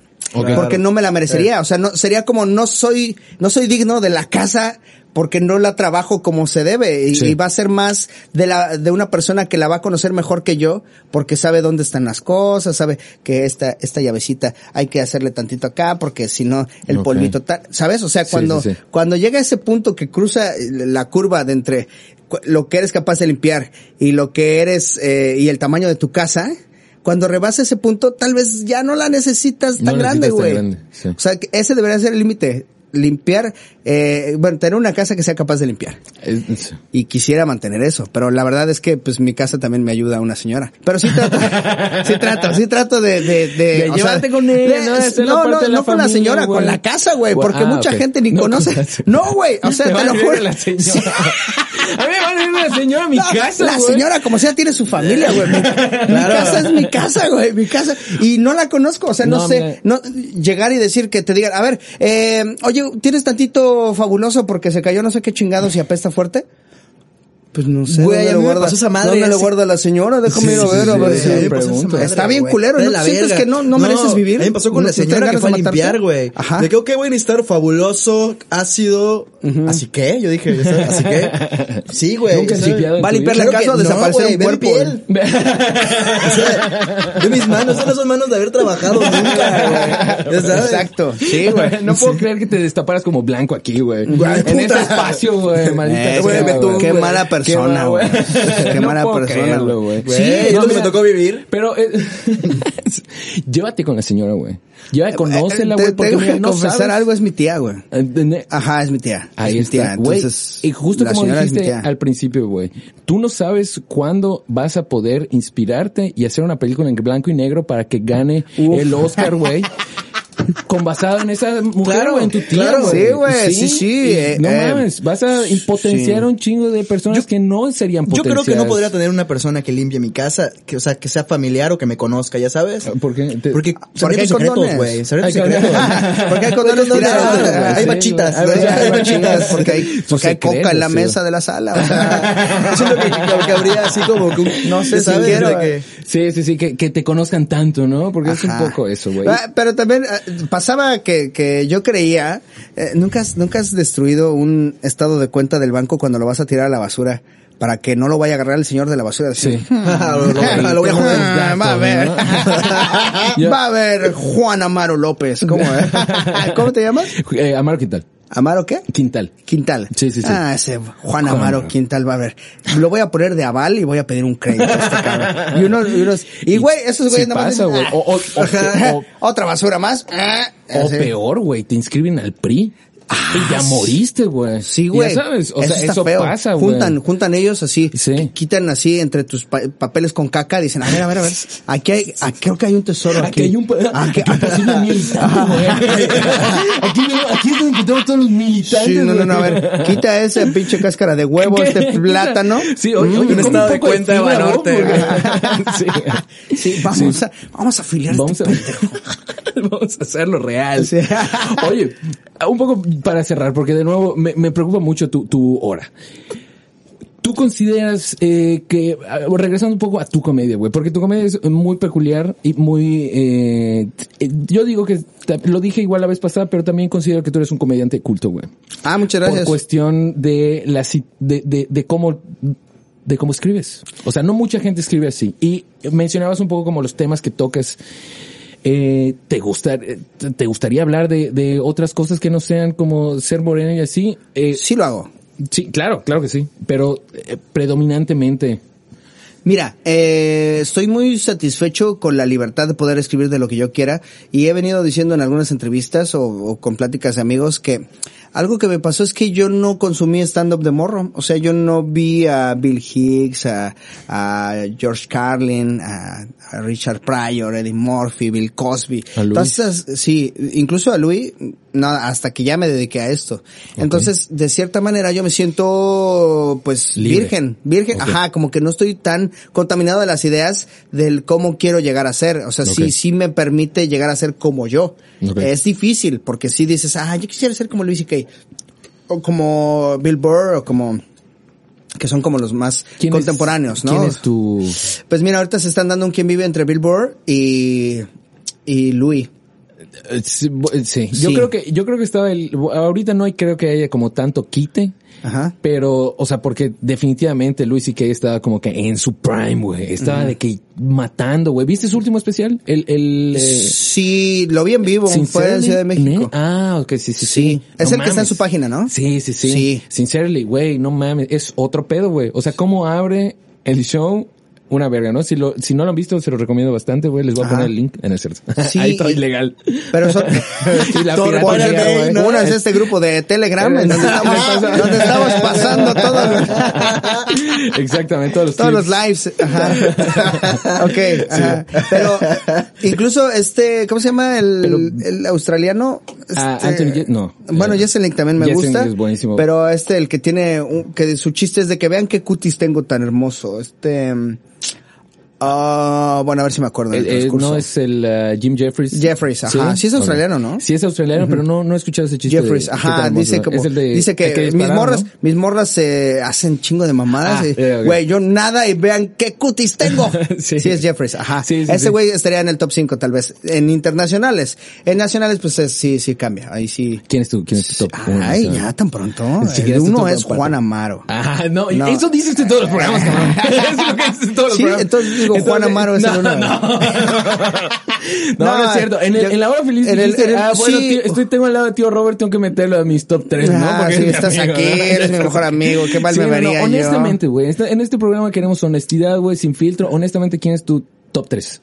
S4: Porque no me la merecería, o sea, no, sería como no soy, no soy digno de la casa porque no la trabajo como se debe y,
S1: Sí.
S4: y va a ser más de la, de una persona que la va a conocer mejor que yo porque sabe dónde están las cosas, sabe que esta, esta llavecita hay que hacerle tantito acá porque si no el polvito tal, ¿sabes? O sea, cuando,
S1: sí, sí.
S4: cuando llega ese punto que cruza la curva de entre cu- lo que eres capaz de limpiar y lo que eres eh, y el tamaño de tu casa, cuando rebasa ese punto, tal vez ya no la necesitas
S1: No
S4: tan grande, güey.
S1: sí.
S4: O sea, ese debería ser el límite. Limpiar, eh, bueno, tener una casa que sea capaz de limpiar.
S1: Es-
S4: Y quisiera mantener eso, pero la verdad es que pues mi casa también me ayuda una señora. Pero sí trato, <laughs> sí trato, sí trato de, de, de,
S1: De
S4: o
S1: llevarte con ella, ¿no? De
S4: no, no,
S1: la
S4: con la señora, con la casa, güey, porque
S1: ah,
S4: mucha gente ni
S1: No, con
S4: conoce. <laughs> No, güey, o sea, <laughs> te lo
S1: a
S4: juro.
S1: la señora. A mí me van a ir la señora a mi
S4: No,
S1: casa,
S4: La señora, como sea, tiene su familia, güey. Mi, mi casa es mi casa, güey. Mi casa. Y no la conozco. O sea, no,
S1: No,
S4: sé. No, llegar y decir que te digan, a ver, eh, oye, ¿tienes tantito fabuloso porque se cayó no sé qué chingados y apesta fuerte? Pues no sé.
S5: Güey,
S4: ¿dónde lo guarda?
S5: pasó esa madre,
S4: ¿Dónde le
S5: así-
S4: guarda la señora? Déjame ir a ver,
S1: sí,
S4: a ver
S1: sí,
S4: si.
S1: sí,
S5: me
S1: pregunta.
S5: madre,
S4: Está bien
S5: güey.
S4: culero, ¿no
S5: la
S4: sientes
S5: verga.
S4: que no- no mereces vivir?
S5: A mí me pasó con
S4: ¿No
S5: la señora que fue a limpiar, güey.
S4: Ajá.
S5: De que, ok, voy a necesitar fabuloso, ácido, ¿así qué? Yo dije. ¿así qué? Sí, güey.
S1: Nunca has limpiado
S4: Va a limpiar la casa o
S5: que no,
S4: desaparecer un cuerpo.
S5: piel. <laughs> O sea, de mis manos, esas no son manos de haber trabajado nunca, güey.
S4: Exacto. Sí, güey.
S1: No puedo creer que te destaparas como blanco aquí, güey. En este espacio, güey. Maldita
S4: Eh. Qué mala persona,
S1: mal,
S4: güey. <laughs> Qué mala persona, güey.
S1: Sí,
S5: ¿y
S1: no,
S5: dónde me tocó vivir?
S1: Pero eh, <laughs> llévate con la señora, güey. Llévate, conócela,
S4: Eh, Te-
S1: güey, porque
S4: tengo
S1: mira,
S4: que
S1: no
S4: confesar
S1: sabes.
S4: algo, es mi tía, güey.
S1: Eh,
S4: Ajá, es mi tía.
S1: Ahí
S4: es mi tía.
S1: está.
S4: Entonces,
S1: Y justo como
S4: señora es mi
S1: dijiste
S4: tía.
S1: al principio, güey, tú no sabes cuándo vas a poder inspirarte y hacer una película en blanco y negro para que gane
S4: Uf.
S1: el Oscar, güey. <laughs> Con basado en esa mujer,
S5: Claro,
S1: en tu tía,
S5: claro.
S1: güey.
S4: Sí, güey, sí, sí,
S1: y
S4: eh,
S1: no
S4: eh,
S1: mames, vas a potenciar
S4: sí.
S1: un chingo de personas que no serían
S5: Yo
S1: potenciadas.
S5: creo que no podría tener una persona que limpie mi casa, que, o sea, que sea familiar o que me conozca, ya sabes.
S1: ¿Por qué? Te-
S5: Porque
S4: Porque hay
S5: secretos, güey. Secretos. <laughs>
S4: Porque hay condones tirados.
S5: Hay
S1: Sí, güey.
S4: Hay bachitas, porque hay, porque hay coca en la
S1: sí.
S4: mesa de la sala. O sea, <laughs>
S5: Eso es lo que, habría así como que un-
S4: No sé si quiero,
S5: que-
S1: Sí, sí, sí, que, que te conozcan tanto, ¿no? Porque es un
S4: Ajá.
S1: poco eso, güey.
S4: Ah, Pero también eh, pasaba que, que yo creía, eh, nunca, has, nunca has destruido un estado de cuenta del banco cuando lo vas a tirar a la basura para que no lo vaya a agarrar el señor de la basura.
S1: Sí.
S5: Ah, lo, lo- lo voy a <laughs> joder.
S4: va a ver. <laughs> Va a ver Juan Amaro López. ¿Cómo, eh? <laughs> ¿Cómo te llamas?
S1: Eh, Amaro Quintal.
S4: ¿Amaro qué?
S1: Quintal.
S4: Quintal.
S1: Sí, sí, sí.
S4: Ah, ese Juan Amaro. Quintal va a ver. Lo voy a poner de aval y voy a pedir un crédito a este cabrón. Y unos, y unos, y güey, esos güeyes
S1: Sí
S4: nada más
S1: pasa,
S4: dicen,
S1: güey. <laughs> O-
S4: otra basura más. Ah,
S1: O
S4: así.
S1: peor, güey, te inscriben al PRI. Y ya moriste, güey.
S4: Sí, güey.
S1: Ya sabes, o
S4: eso
S1: sea, eso
S4: feo.
S1: pasa, güey.
S4: Juntan, juntan ellos así,
S1: Sí.
S4: qui- quitan así entre tus pa- papeles con caca, dicen, a ver, a ver, a ver, aquí hay, aquí creo que hay un tesoro aquí.
S1: Aquí hay un,
S4: Aquí-
S1: aquí hay un posible militante, güey. <laughs> Aquí, aquí es donde encontramos todos los militantes.
S4: Sí, no, no, no, a ver, quita esa pinche cáscara de huevo,
S1: ¿Qué?
S4: este plátano.
S1: Sí, oye,
S4: Mm,
S1: oye,
S5: un estado de cuenta de Banorte,
S1: güey. <laughs> Sí.
S4: Sí, vamos a, vamos a afiliar a
S1: Vamos
S4: este
S1: a,
S4: pendejo. <laughs>
S1: vamos a hacerlo real.
S4: Sí.
S1: Oye, un poco para cerrar, porque de nuevo me, me preocupa mucho tu, tu hora. ¿Tú consideras eh, que, regresando un poco a tu comedia, güey, porque tu comedia es muy peculiar y muy, eh, eh, yo digo que, lo dije igual la vez pasada, pero también considero que tú eres un comediante culto, güey.
S4: Ah, muchas
S1: Por
S4: gracias.
S1: cuestión de la, de, de, de cómo, de cómo escribes. O sea, no mucha gente escribe así. Y mencionabas un poco como los temas que tocas. Eh, ¿te, gusta, eh, ¿Te gustaría hablar de, de otras cosas que no sean como ser moreno y así? Eh,
S4: Sí lo hago.
S1: Sí, claro, claro que sí. Pero eh, predominantemente.
S4: Mira, eh, estoy muy satisfecho con la libertad de poder escribir de lo que yo quiera y he venido diciendo en algunas entrevistas o, o con pláticas de amigos que algo que me pasó es que yo no consumí stand-up de morro. O sea, yo no vi a Bill Hicks, a, a George Carlin, a, a Richard Pryor, Eddie Murphy, Bill Cosby.
S1: A Louis.
S4: Todas esas- sí, incluso a Louis, nada, hasta que ya me dediqué a esto. Entonces, de cierta manera yo me siento, pues,
S1: Libre.
S4: virgen, virgen, ajá, como que no estoy tan contaminado de las ideas del cómo quiero llegar a ser. O sea,
S1: Ok.
S4: sí, sí me permite llegar a ser como yo. Es difícil, porque si dices, ah, yo quisiera ser como Luis C.K. O como Bill Burr, o como, que son como los más
S1: ¿quién es-
S4: contemporáneos, ¿no?
S1: ¿Quién es tu...?
S4: Pues mira, ahorita se están dando un quien vive entre Bill Burr y, y Louis.
S1: Eh, Sí, eh, sí. yo
S4: Sí.
S1: creo que, yo creo que estaba el, ahorita no hay, creo que haya como tanto quite.
S4: Ajá.
S1: Pero, o sea, porque definitivamente Luis y que estaba como que en su prime, güey. Estaba de que matando, güey. ¿Viste su último especial? El, el, eh,
S4: Sí, lo vi en vivo, fue en Ciudad de México.
S1: Ah, ok, sí, sí, sí.
S4: Sí. Es
S1: No
S4: el que está en su página, ¿no?
S1: Sí, sí, sí.
S4: Sí.
S1: Sincerely, güey, no mames. Es otro pedo, güey. O sea, cómo abre el show. Una verga, ¿no? Si lo, si no lo han visto, se lo recomiendo bastante, güey. Les voy a
S4: Ajá.
S1: poner el link en el cierto. <laughs>
S4: Sí,
S1: Ahí está ilegal.
S4: Pero son, <laughs>
S1: Sí, la
S4: Todo
S1: piratería,
S4: por el-
S1: güey.
S4: ¿no? Únanse a este grupo de Telegram en donde estamos, donde estamos pasando todos <laughs> los,
S1: Exactamente, todos los
S4: todos los lives. Ajá. ok, ajá. Pero incluso este, ¿cómo se llama el, el australiano?
S1: Ah,
S4: Este,
S1: Anthony Ye- no.
S4: Bueno,
S1: Eh,
S4: Jeselnik también me
S1: Jeselnik
S4: gusta.
S1: es buenísimo.
S4: Pero este, el que tiene, un- que su chiste es de que vean qué cutis tengo tan hermoso. Este, ah, bueno, a ver si me acuerdo
S1: El- el- no es el uh, Jim Jeffries.
S4: Jeffries, ajá. Sí es australiano. ¿no?
S1: Sí es australiano, pero no, no he escuchado ese chiste.
S4: Jeffries,
S1: de-
S4: ajá, dice como,
S1: Es el de-
S4: dice que, mis morras,
S1: ¿no?
S4: mis morras se hacen chingo de mamadas.
S1: Ah, eh.
S4: Güey, yo nada y vean qué cutis tengo. <laughs>
S1: Sí.
S4: sí. es Jeffries, ajá.
S1: Sí, sí,
S4: Ese
S1: sí.
S4: güey estaría en el top 5 tal vez. En internacionales. En nacionales pues es- sí, sí cambia. Ahí sí.
S1: ¿Quién es tu, quién es tu top?
S4: Ay, ya tan pronto. <laughs>
S1: Sí,
S4: el
S1: ¿quién es tu
S4: uno es? Juan Amaro.
S1: Ah, no, eso dices en todos los programas, cabrón. Eso <laughs> es lo que dices en todos los
S4: Sí,
S1: programas.
S4: entonces digo, Juan Amaro es
S1: no,
S4: el uno.
S1: No, no, <laughs> no,
S4: No,
S1: es cierto. En, el-
S4: yo-
S1: en la hora feliz
S4: en el-
S1: dijiste,
S4: en el-
S1: ah, bueno,
S4: sí.
S1: tío, estoy, tengo al lado de tío Robert, tengo que meterlo a mis top 3, ¿no?
S4: Ah,
S1: Porque
S4: sí, estás
S1: amigo,
S4: aquí, eres mi mejor amigo, qué mal
S1: Sí,
S4: me vería yo.
S1: honestamente, güey, en este programa queremos honestidad, güey, sin filtro. Honestamente, ¿quién es tu top 3?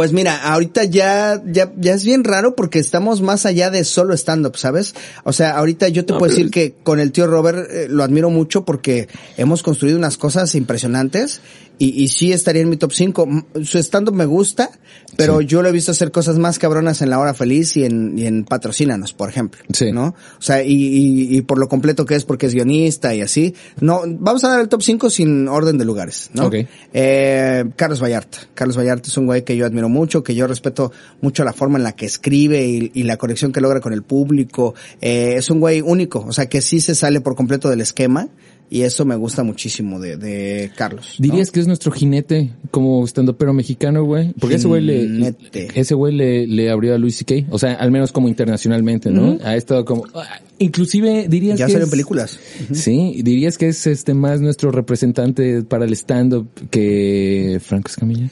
S4: Pues mira, ahorita ya, ya, ya es bien raro porque estamos más allá de solo stand-up, ¿sabes? O sea, ahorita yo te
S1: No,
S4: puedo decir que con el tío Robert eh, lo admiro mucho porque hemos construido unas cosas impresionantes y, y sí estaría en mi top 5. Su stand-up me gusta, pero yo lo he visto hacer cosas más cabronas en La Hora Feliz y en, y en Patrocínanos, por ejemplo.
S1: Sí.
S4: ¿No? O sea, y, y, y por lo completo que es porque es guionista y así. No, vamos a dar el top 5 sin orden de lugares, ¿no?
S1: Ok.
S4: Eh, Carlos Vallarta. Carlos Vallarta es un güey que yo admiro mucho, que yo respeto mucho la forma en la que escribe y, y la conexión que logra con el público. Eh, es un güey único, o sea que sí se sale por completo del esquema y eso me gusta muchísimo de, de Carlos. ¿no?
S1: ¿Dirías que es nuestro jinete como estando pero mexicano, güey? Porque ese güey le, ese güey le, le abrió a Luis C.K. O sea, al menos como internacionalmente, ¿no? Ha estado como, inclusive dirías
S4: Ya
S1: que es-
S4: películas.
S1: Sí, dirías que es este más nuestro representante para el stand-up que Franco Escamilla.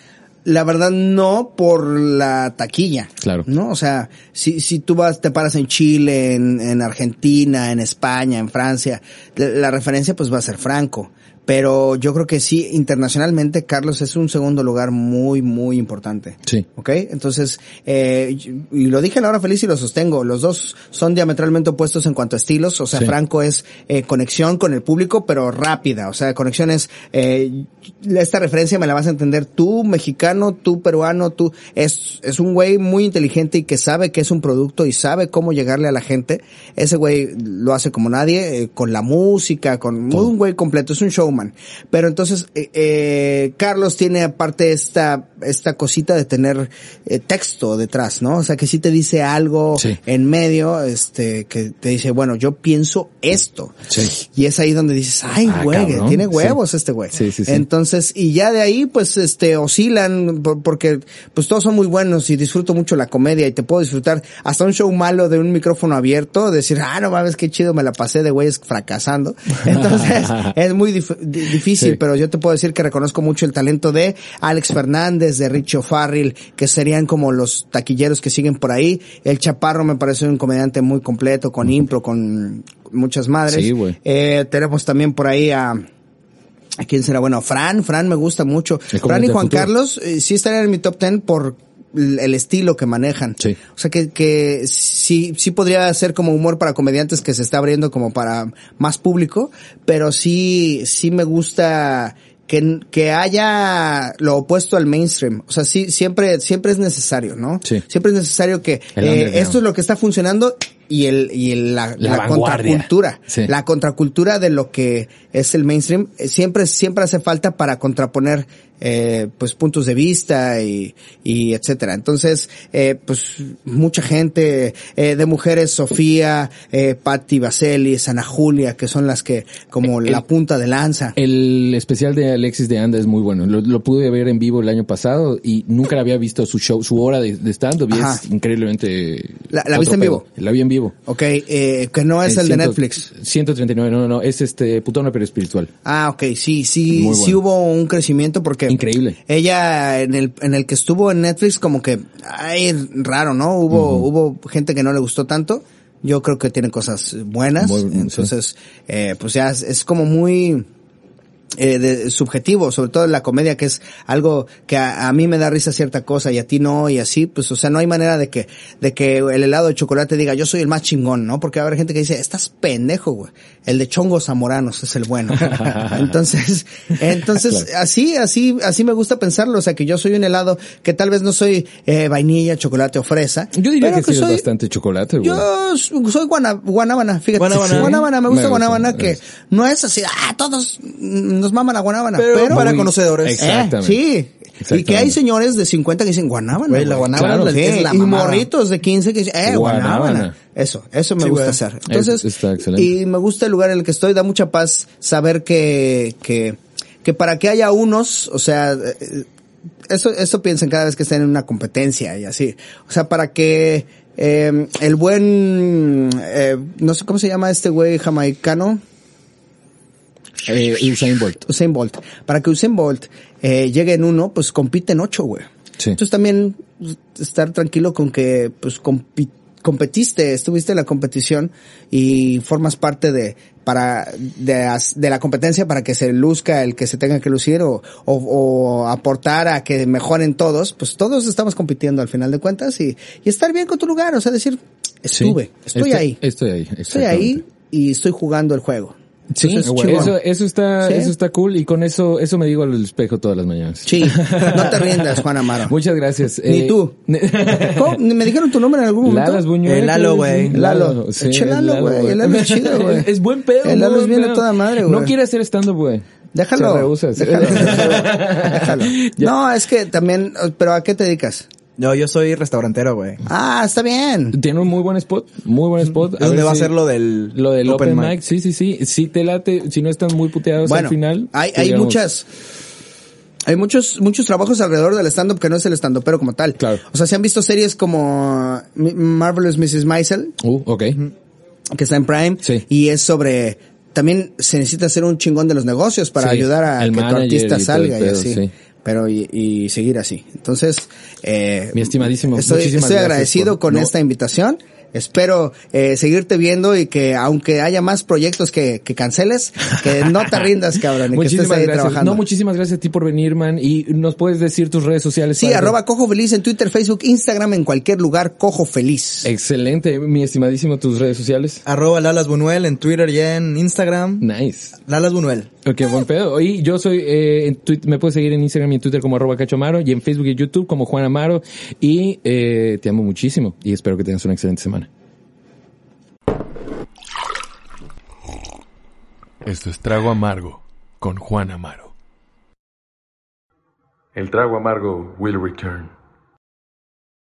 S4: La verdad no por la taquilla.
S1: Claro.
S4: ¿No? O sea, si, si tú vas, te paras en Chile, en, en Argentina, en España, en Francia, la, la referencia pues va a ser Franco. Pero yo creo que sí, internacionalmente, Carlos es un segundo lugar muy, muy importante.
S1: Sí.
S4: ¿Ok? Entonces, eh, y lo dije en la hora feliz y lo sostengo, los dos son diametralmente opuestos en cuanto a estilos, o sea,
S1: Sí.
S4: Franco es eh, conexión con el público, pero rápida, o sea, conexión es, eh, esta referencia me la vas a entender tú, mexicano, tú peruano, tú, es, es un güey muy inteligente y que sabe que es un producto y sabe cómo llegarle a la gente. Ese güey lo hace como nadie, eh, con la música, con un güey completo, es un Pero entonces, eh, eh, Carlos tiene aparte esta, esta cosita de tener eh, texto detrás, ¿no? O sea, que si te dice algo
S1: Sí.
S4: en medio, este, que te dice, bueno, yo pienso esto.
S1: Sí.
S4: Y es ahí donde dices, ay,
S1: Ah,
S4: güey,
S1: cabrón.
S4: tiene huevos este güey.
S1: Sí, sí, sí.
S4: Entonces, y ya de ahí, pues, este, oscilan, por- porque, pues, todos son muy buenos y disfruto mucho la comedia y te puedo disfrutar hasta un show malo de un micrófono abierto, decir, ah, no mames, qué chido me la pasé de güeyes fracasando. <laughs> Entonces, es muy dif- di- difícil,
S1: Sí.
S4: pero yo te puedo decir que reconozco mucho el talento de Alex Fernández, de Richo Farrell, que serían como los taquilleros que siguen por ahí. El Chaparro me parece un comediante muy completo, con impro, con muchas madres.
S1: Sí, güey.
S4: Eh, tenemos también por ahí a, ¿a quién será? Bueno, Fran, Fran me gusta mucho. Fran y Juan
S1: futuro.
S4: Carlos eh, sí estarían en mi top ten por el estilo que manejan.
S1: Sí.
S4: O sea que, que sí, sí podría ser como humor para comediantes que se está abriendo como para más público, pero sí, sí me gusta que, que haya lo opuesto al mainstream. O sea, sí, siempre, siempre es necesario, ¿no?
S1: Sí.
S4: Siempre es necesario que eh, esto es lo que está funcionando y el, y el, la,
S1: La
S4: la contracultura.
S1: Sí.
S4: La contracultura de lo que es el mainstream eh, siempre, siempre hace falta para contraponer eh, pues puntos de vista y, y etcétera. Entonces, eh, pues mucha gente eh, de mujeres, Sofía, eh, Patti Baselis, Ana Julia, que son las que como
S1: El-
S4: la punta de lanza.
S1: El especial de Alexis de Anda es muy bueno. Lo, lo pude ver en vivo el año pasado y nunca la había visto su show, su hora de, de stand-up y es increíblemente...
S4: ¿La- la viste en vivo?
S1: La vi en vivo.
S4: Ok, eh, que no es el de
S1: ciento-
S4: Netflix.
S1: 139, no, no, no, es este putona pero espiritual.
S4: Ah, ok, sí, sí,
S1: Muy
S4: sí
S1: bueno.
S4: hubo un crecimiento porque
S1: Increíble.
S4: ella en el en el que estuvo en Netflix como que ay raro, ¿no? Hubo hubo gente que no le gustó tanto. Yo creo que tiene cosas buenas,
S1: Muy- sí.
S4: entonces eh, pues ya es, es como muy eh, de- subjetivo, sobre todo en la comedia, que es algo que a, a mí me da risa cierta cosa y a ti no, y así, pues, o sea, no hay manera de que, de que el helado de chocolate diga, yo soy el más chingón, ¿no? Porque va a haber gente que dice, estás pendejo, güey. El de chongos zamoranos es el bueno. <laughs> entonces, entonces, así, así, así me gusta pensarlo, o sea, que yo soy un helado que tal vez no soy eh, vainilla, chocolate o fresa.
S1: Yo diría que, sí es
S4: soy,
S1: bastante chocolate, güey.
S4: yo soy guana, guanábana, fíjate.
S5: Guanábana.
S4: Guanábana, me gusta
S1: Me gusta,
S4: guanábana
S1: me
S4: que
S1: gusta.
S4: no es así, ah, todos nos maman la guanábana.
S5: Pero,
S4: Pero,
S5: para
S1: Muy-
S5: conocedores.
S1: Exactamente.
S4: Eh, sí. Y que hay señores de 50 que dicen guanábana.
S5: Güey, la guanábana
S4: Claro,
S5: es
S4: sí,
S5: la
S4: Y
S5: mamada.
S4: morritos de 15 que dicen, eh, guanábana.
S1: Guanábana.
S4: Eso, eso me
S5: Sí,
S4: gusta
S5: güey.
S4: hacer. Entonces,
S1: Es- está excelente.
S4: y me gusta el lugar en el que estoy, da mucha paz saber que, que, que para que haya unos, o sea, eh, eso, eso piensan cada vez que estén en una competencia y así. O sea, para que eh, el buen, eh, no sé cómo se llama este güey jamaicano,
S1: Eh, Usain Bolt.
S4: Usain Bolt. Para que Usain Bolt eh, llegue en uno, pues compite en ocho, güey.
S1: Sí.
S4: Entonces también pues, estar tranquilo con que pues compi- competiste, estuviste en la competición y formas parte de para de, la competencia para que se luzca el que se tenga que lucir o, o, o aportar a que mejoren todos, pues todos estamos compitiendo al final de cuentas y, y estar bien con tu lugar, o sea, decir, estuve,
S1: Sí.
S4: estoy
S1: Estoy-
S4: ahí,
S1: Estoy ahí.
S4: estoy ahí y estoy jugando el juego.
S1: Sí,
S4: Entonces,
S1: eso, eso, está,
S4: Sí.
S1: eso está cool y con eso, eso me digo al espejo todas las mañanas.
S4: Sí, <laughs> no te rindas, Juan Amaro.
S1: Muchas gracias.
S4: Ni
S1: Eh,
S4: tú. <laughs> ¿Cómo? ¿Me dijeron tu nombre en algún momento?
S1: Lalas Buñuel.
S5: El Lalo, güey.
S4: Lalo.
S1: Sí,
S4: Eche Lalo,
S1: el
S4: güey. El Lalo es chido, <laughs> güey.
S1: Es, buen pedo.
S4: El Lalo es bien a toda madre, güey.
S1: No quiere hacer stand-up, güey.
S4: Déjalo.
S1: Se sí.
S4: Déjalo. déjalo. No, es que también, pero ¿a qué te dedicas?
S5: No, yo soy restaurantero, güey.
S4: Ah, está bien.
S1: Tiene un muy buen spot. Muy buen spot.
S5: ¿Dónde
S1: ver
S5: va a ser lo del
S1: Lo del open,
S5: open
S1: mic.
S5: mic?
S1: Sí, sí, sí. Si te late, si no están muy puteados
S4: Bueno,
S1: al final.
S4: hay, hay muchas, hay muchos, muchos trabajos alrededor del stand-up que no es el stand-up, pero como tal.
S1: Claro.
S4: O sea, se han visto series como Mi- Marvelous Mrs. Maisel,
S1: Uh, ok.
S4: que está en Prime,
S1: Sí.
S4: y es sobre, también se necesita ser un chingón de los negocios para
S1: Sí,
S4: ayudar a que tu artista salga y
S1: pedo,
S4: así.
S1: sí.
S4: Pero y, y seguir así. Entonces, eh,
S1: Mi estimadísimo,
S4: estoy, estoy agradecido
S1: por-
S4: con
S1: no.
S4: esta invitación. Espero eh, seguirte viendo y que aunque haya más proyectos que, que canceles, que no te rindas, <laughs> cabrón, y que estés
S1: Muchísimas
S4: ahí
S1: gracias.
S4: trabajando.
S1: No, muchísimas gracias a ti por venir, man. Y nos puedes decir tus redes sociales.
S4: Sí, arroba Cojo Feliz en Twitter, Facebook, Instagram, en cualquier lugar, Cojo Feliz.
S1: Excelente, mi estimadísimo, tus redes sociales.
S5: Arroba Lalas Bunuel en Twitter y en Instagram.
S1: Nice.
S5: Lalas Bunuel.
S1: Ok, buen pedo. Y yo soy, eh, en Twitter, me puedes seguir en Instagram y en Twitter como arroba Cacho Amaro y en Facebook y YouTube como Juan Amaro. Y eh, te amo muchísimo y espero que tengas una excelente semana.
S3: Esto es Trago Amargo con Juan Amaro.
S6: El trago amargo will return.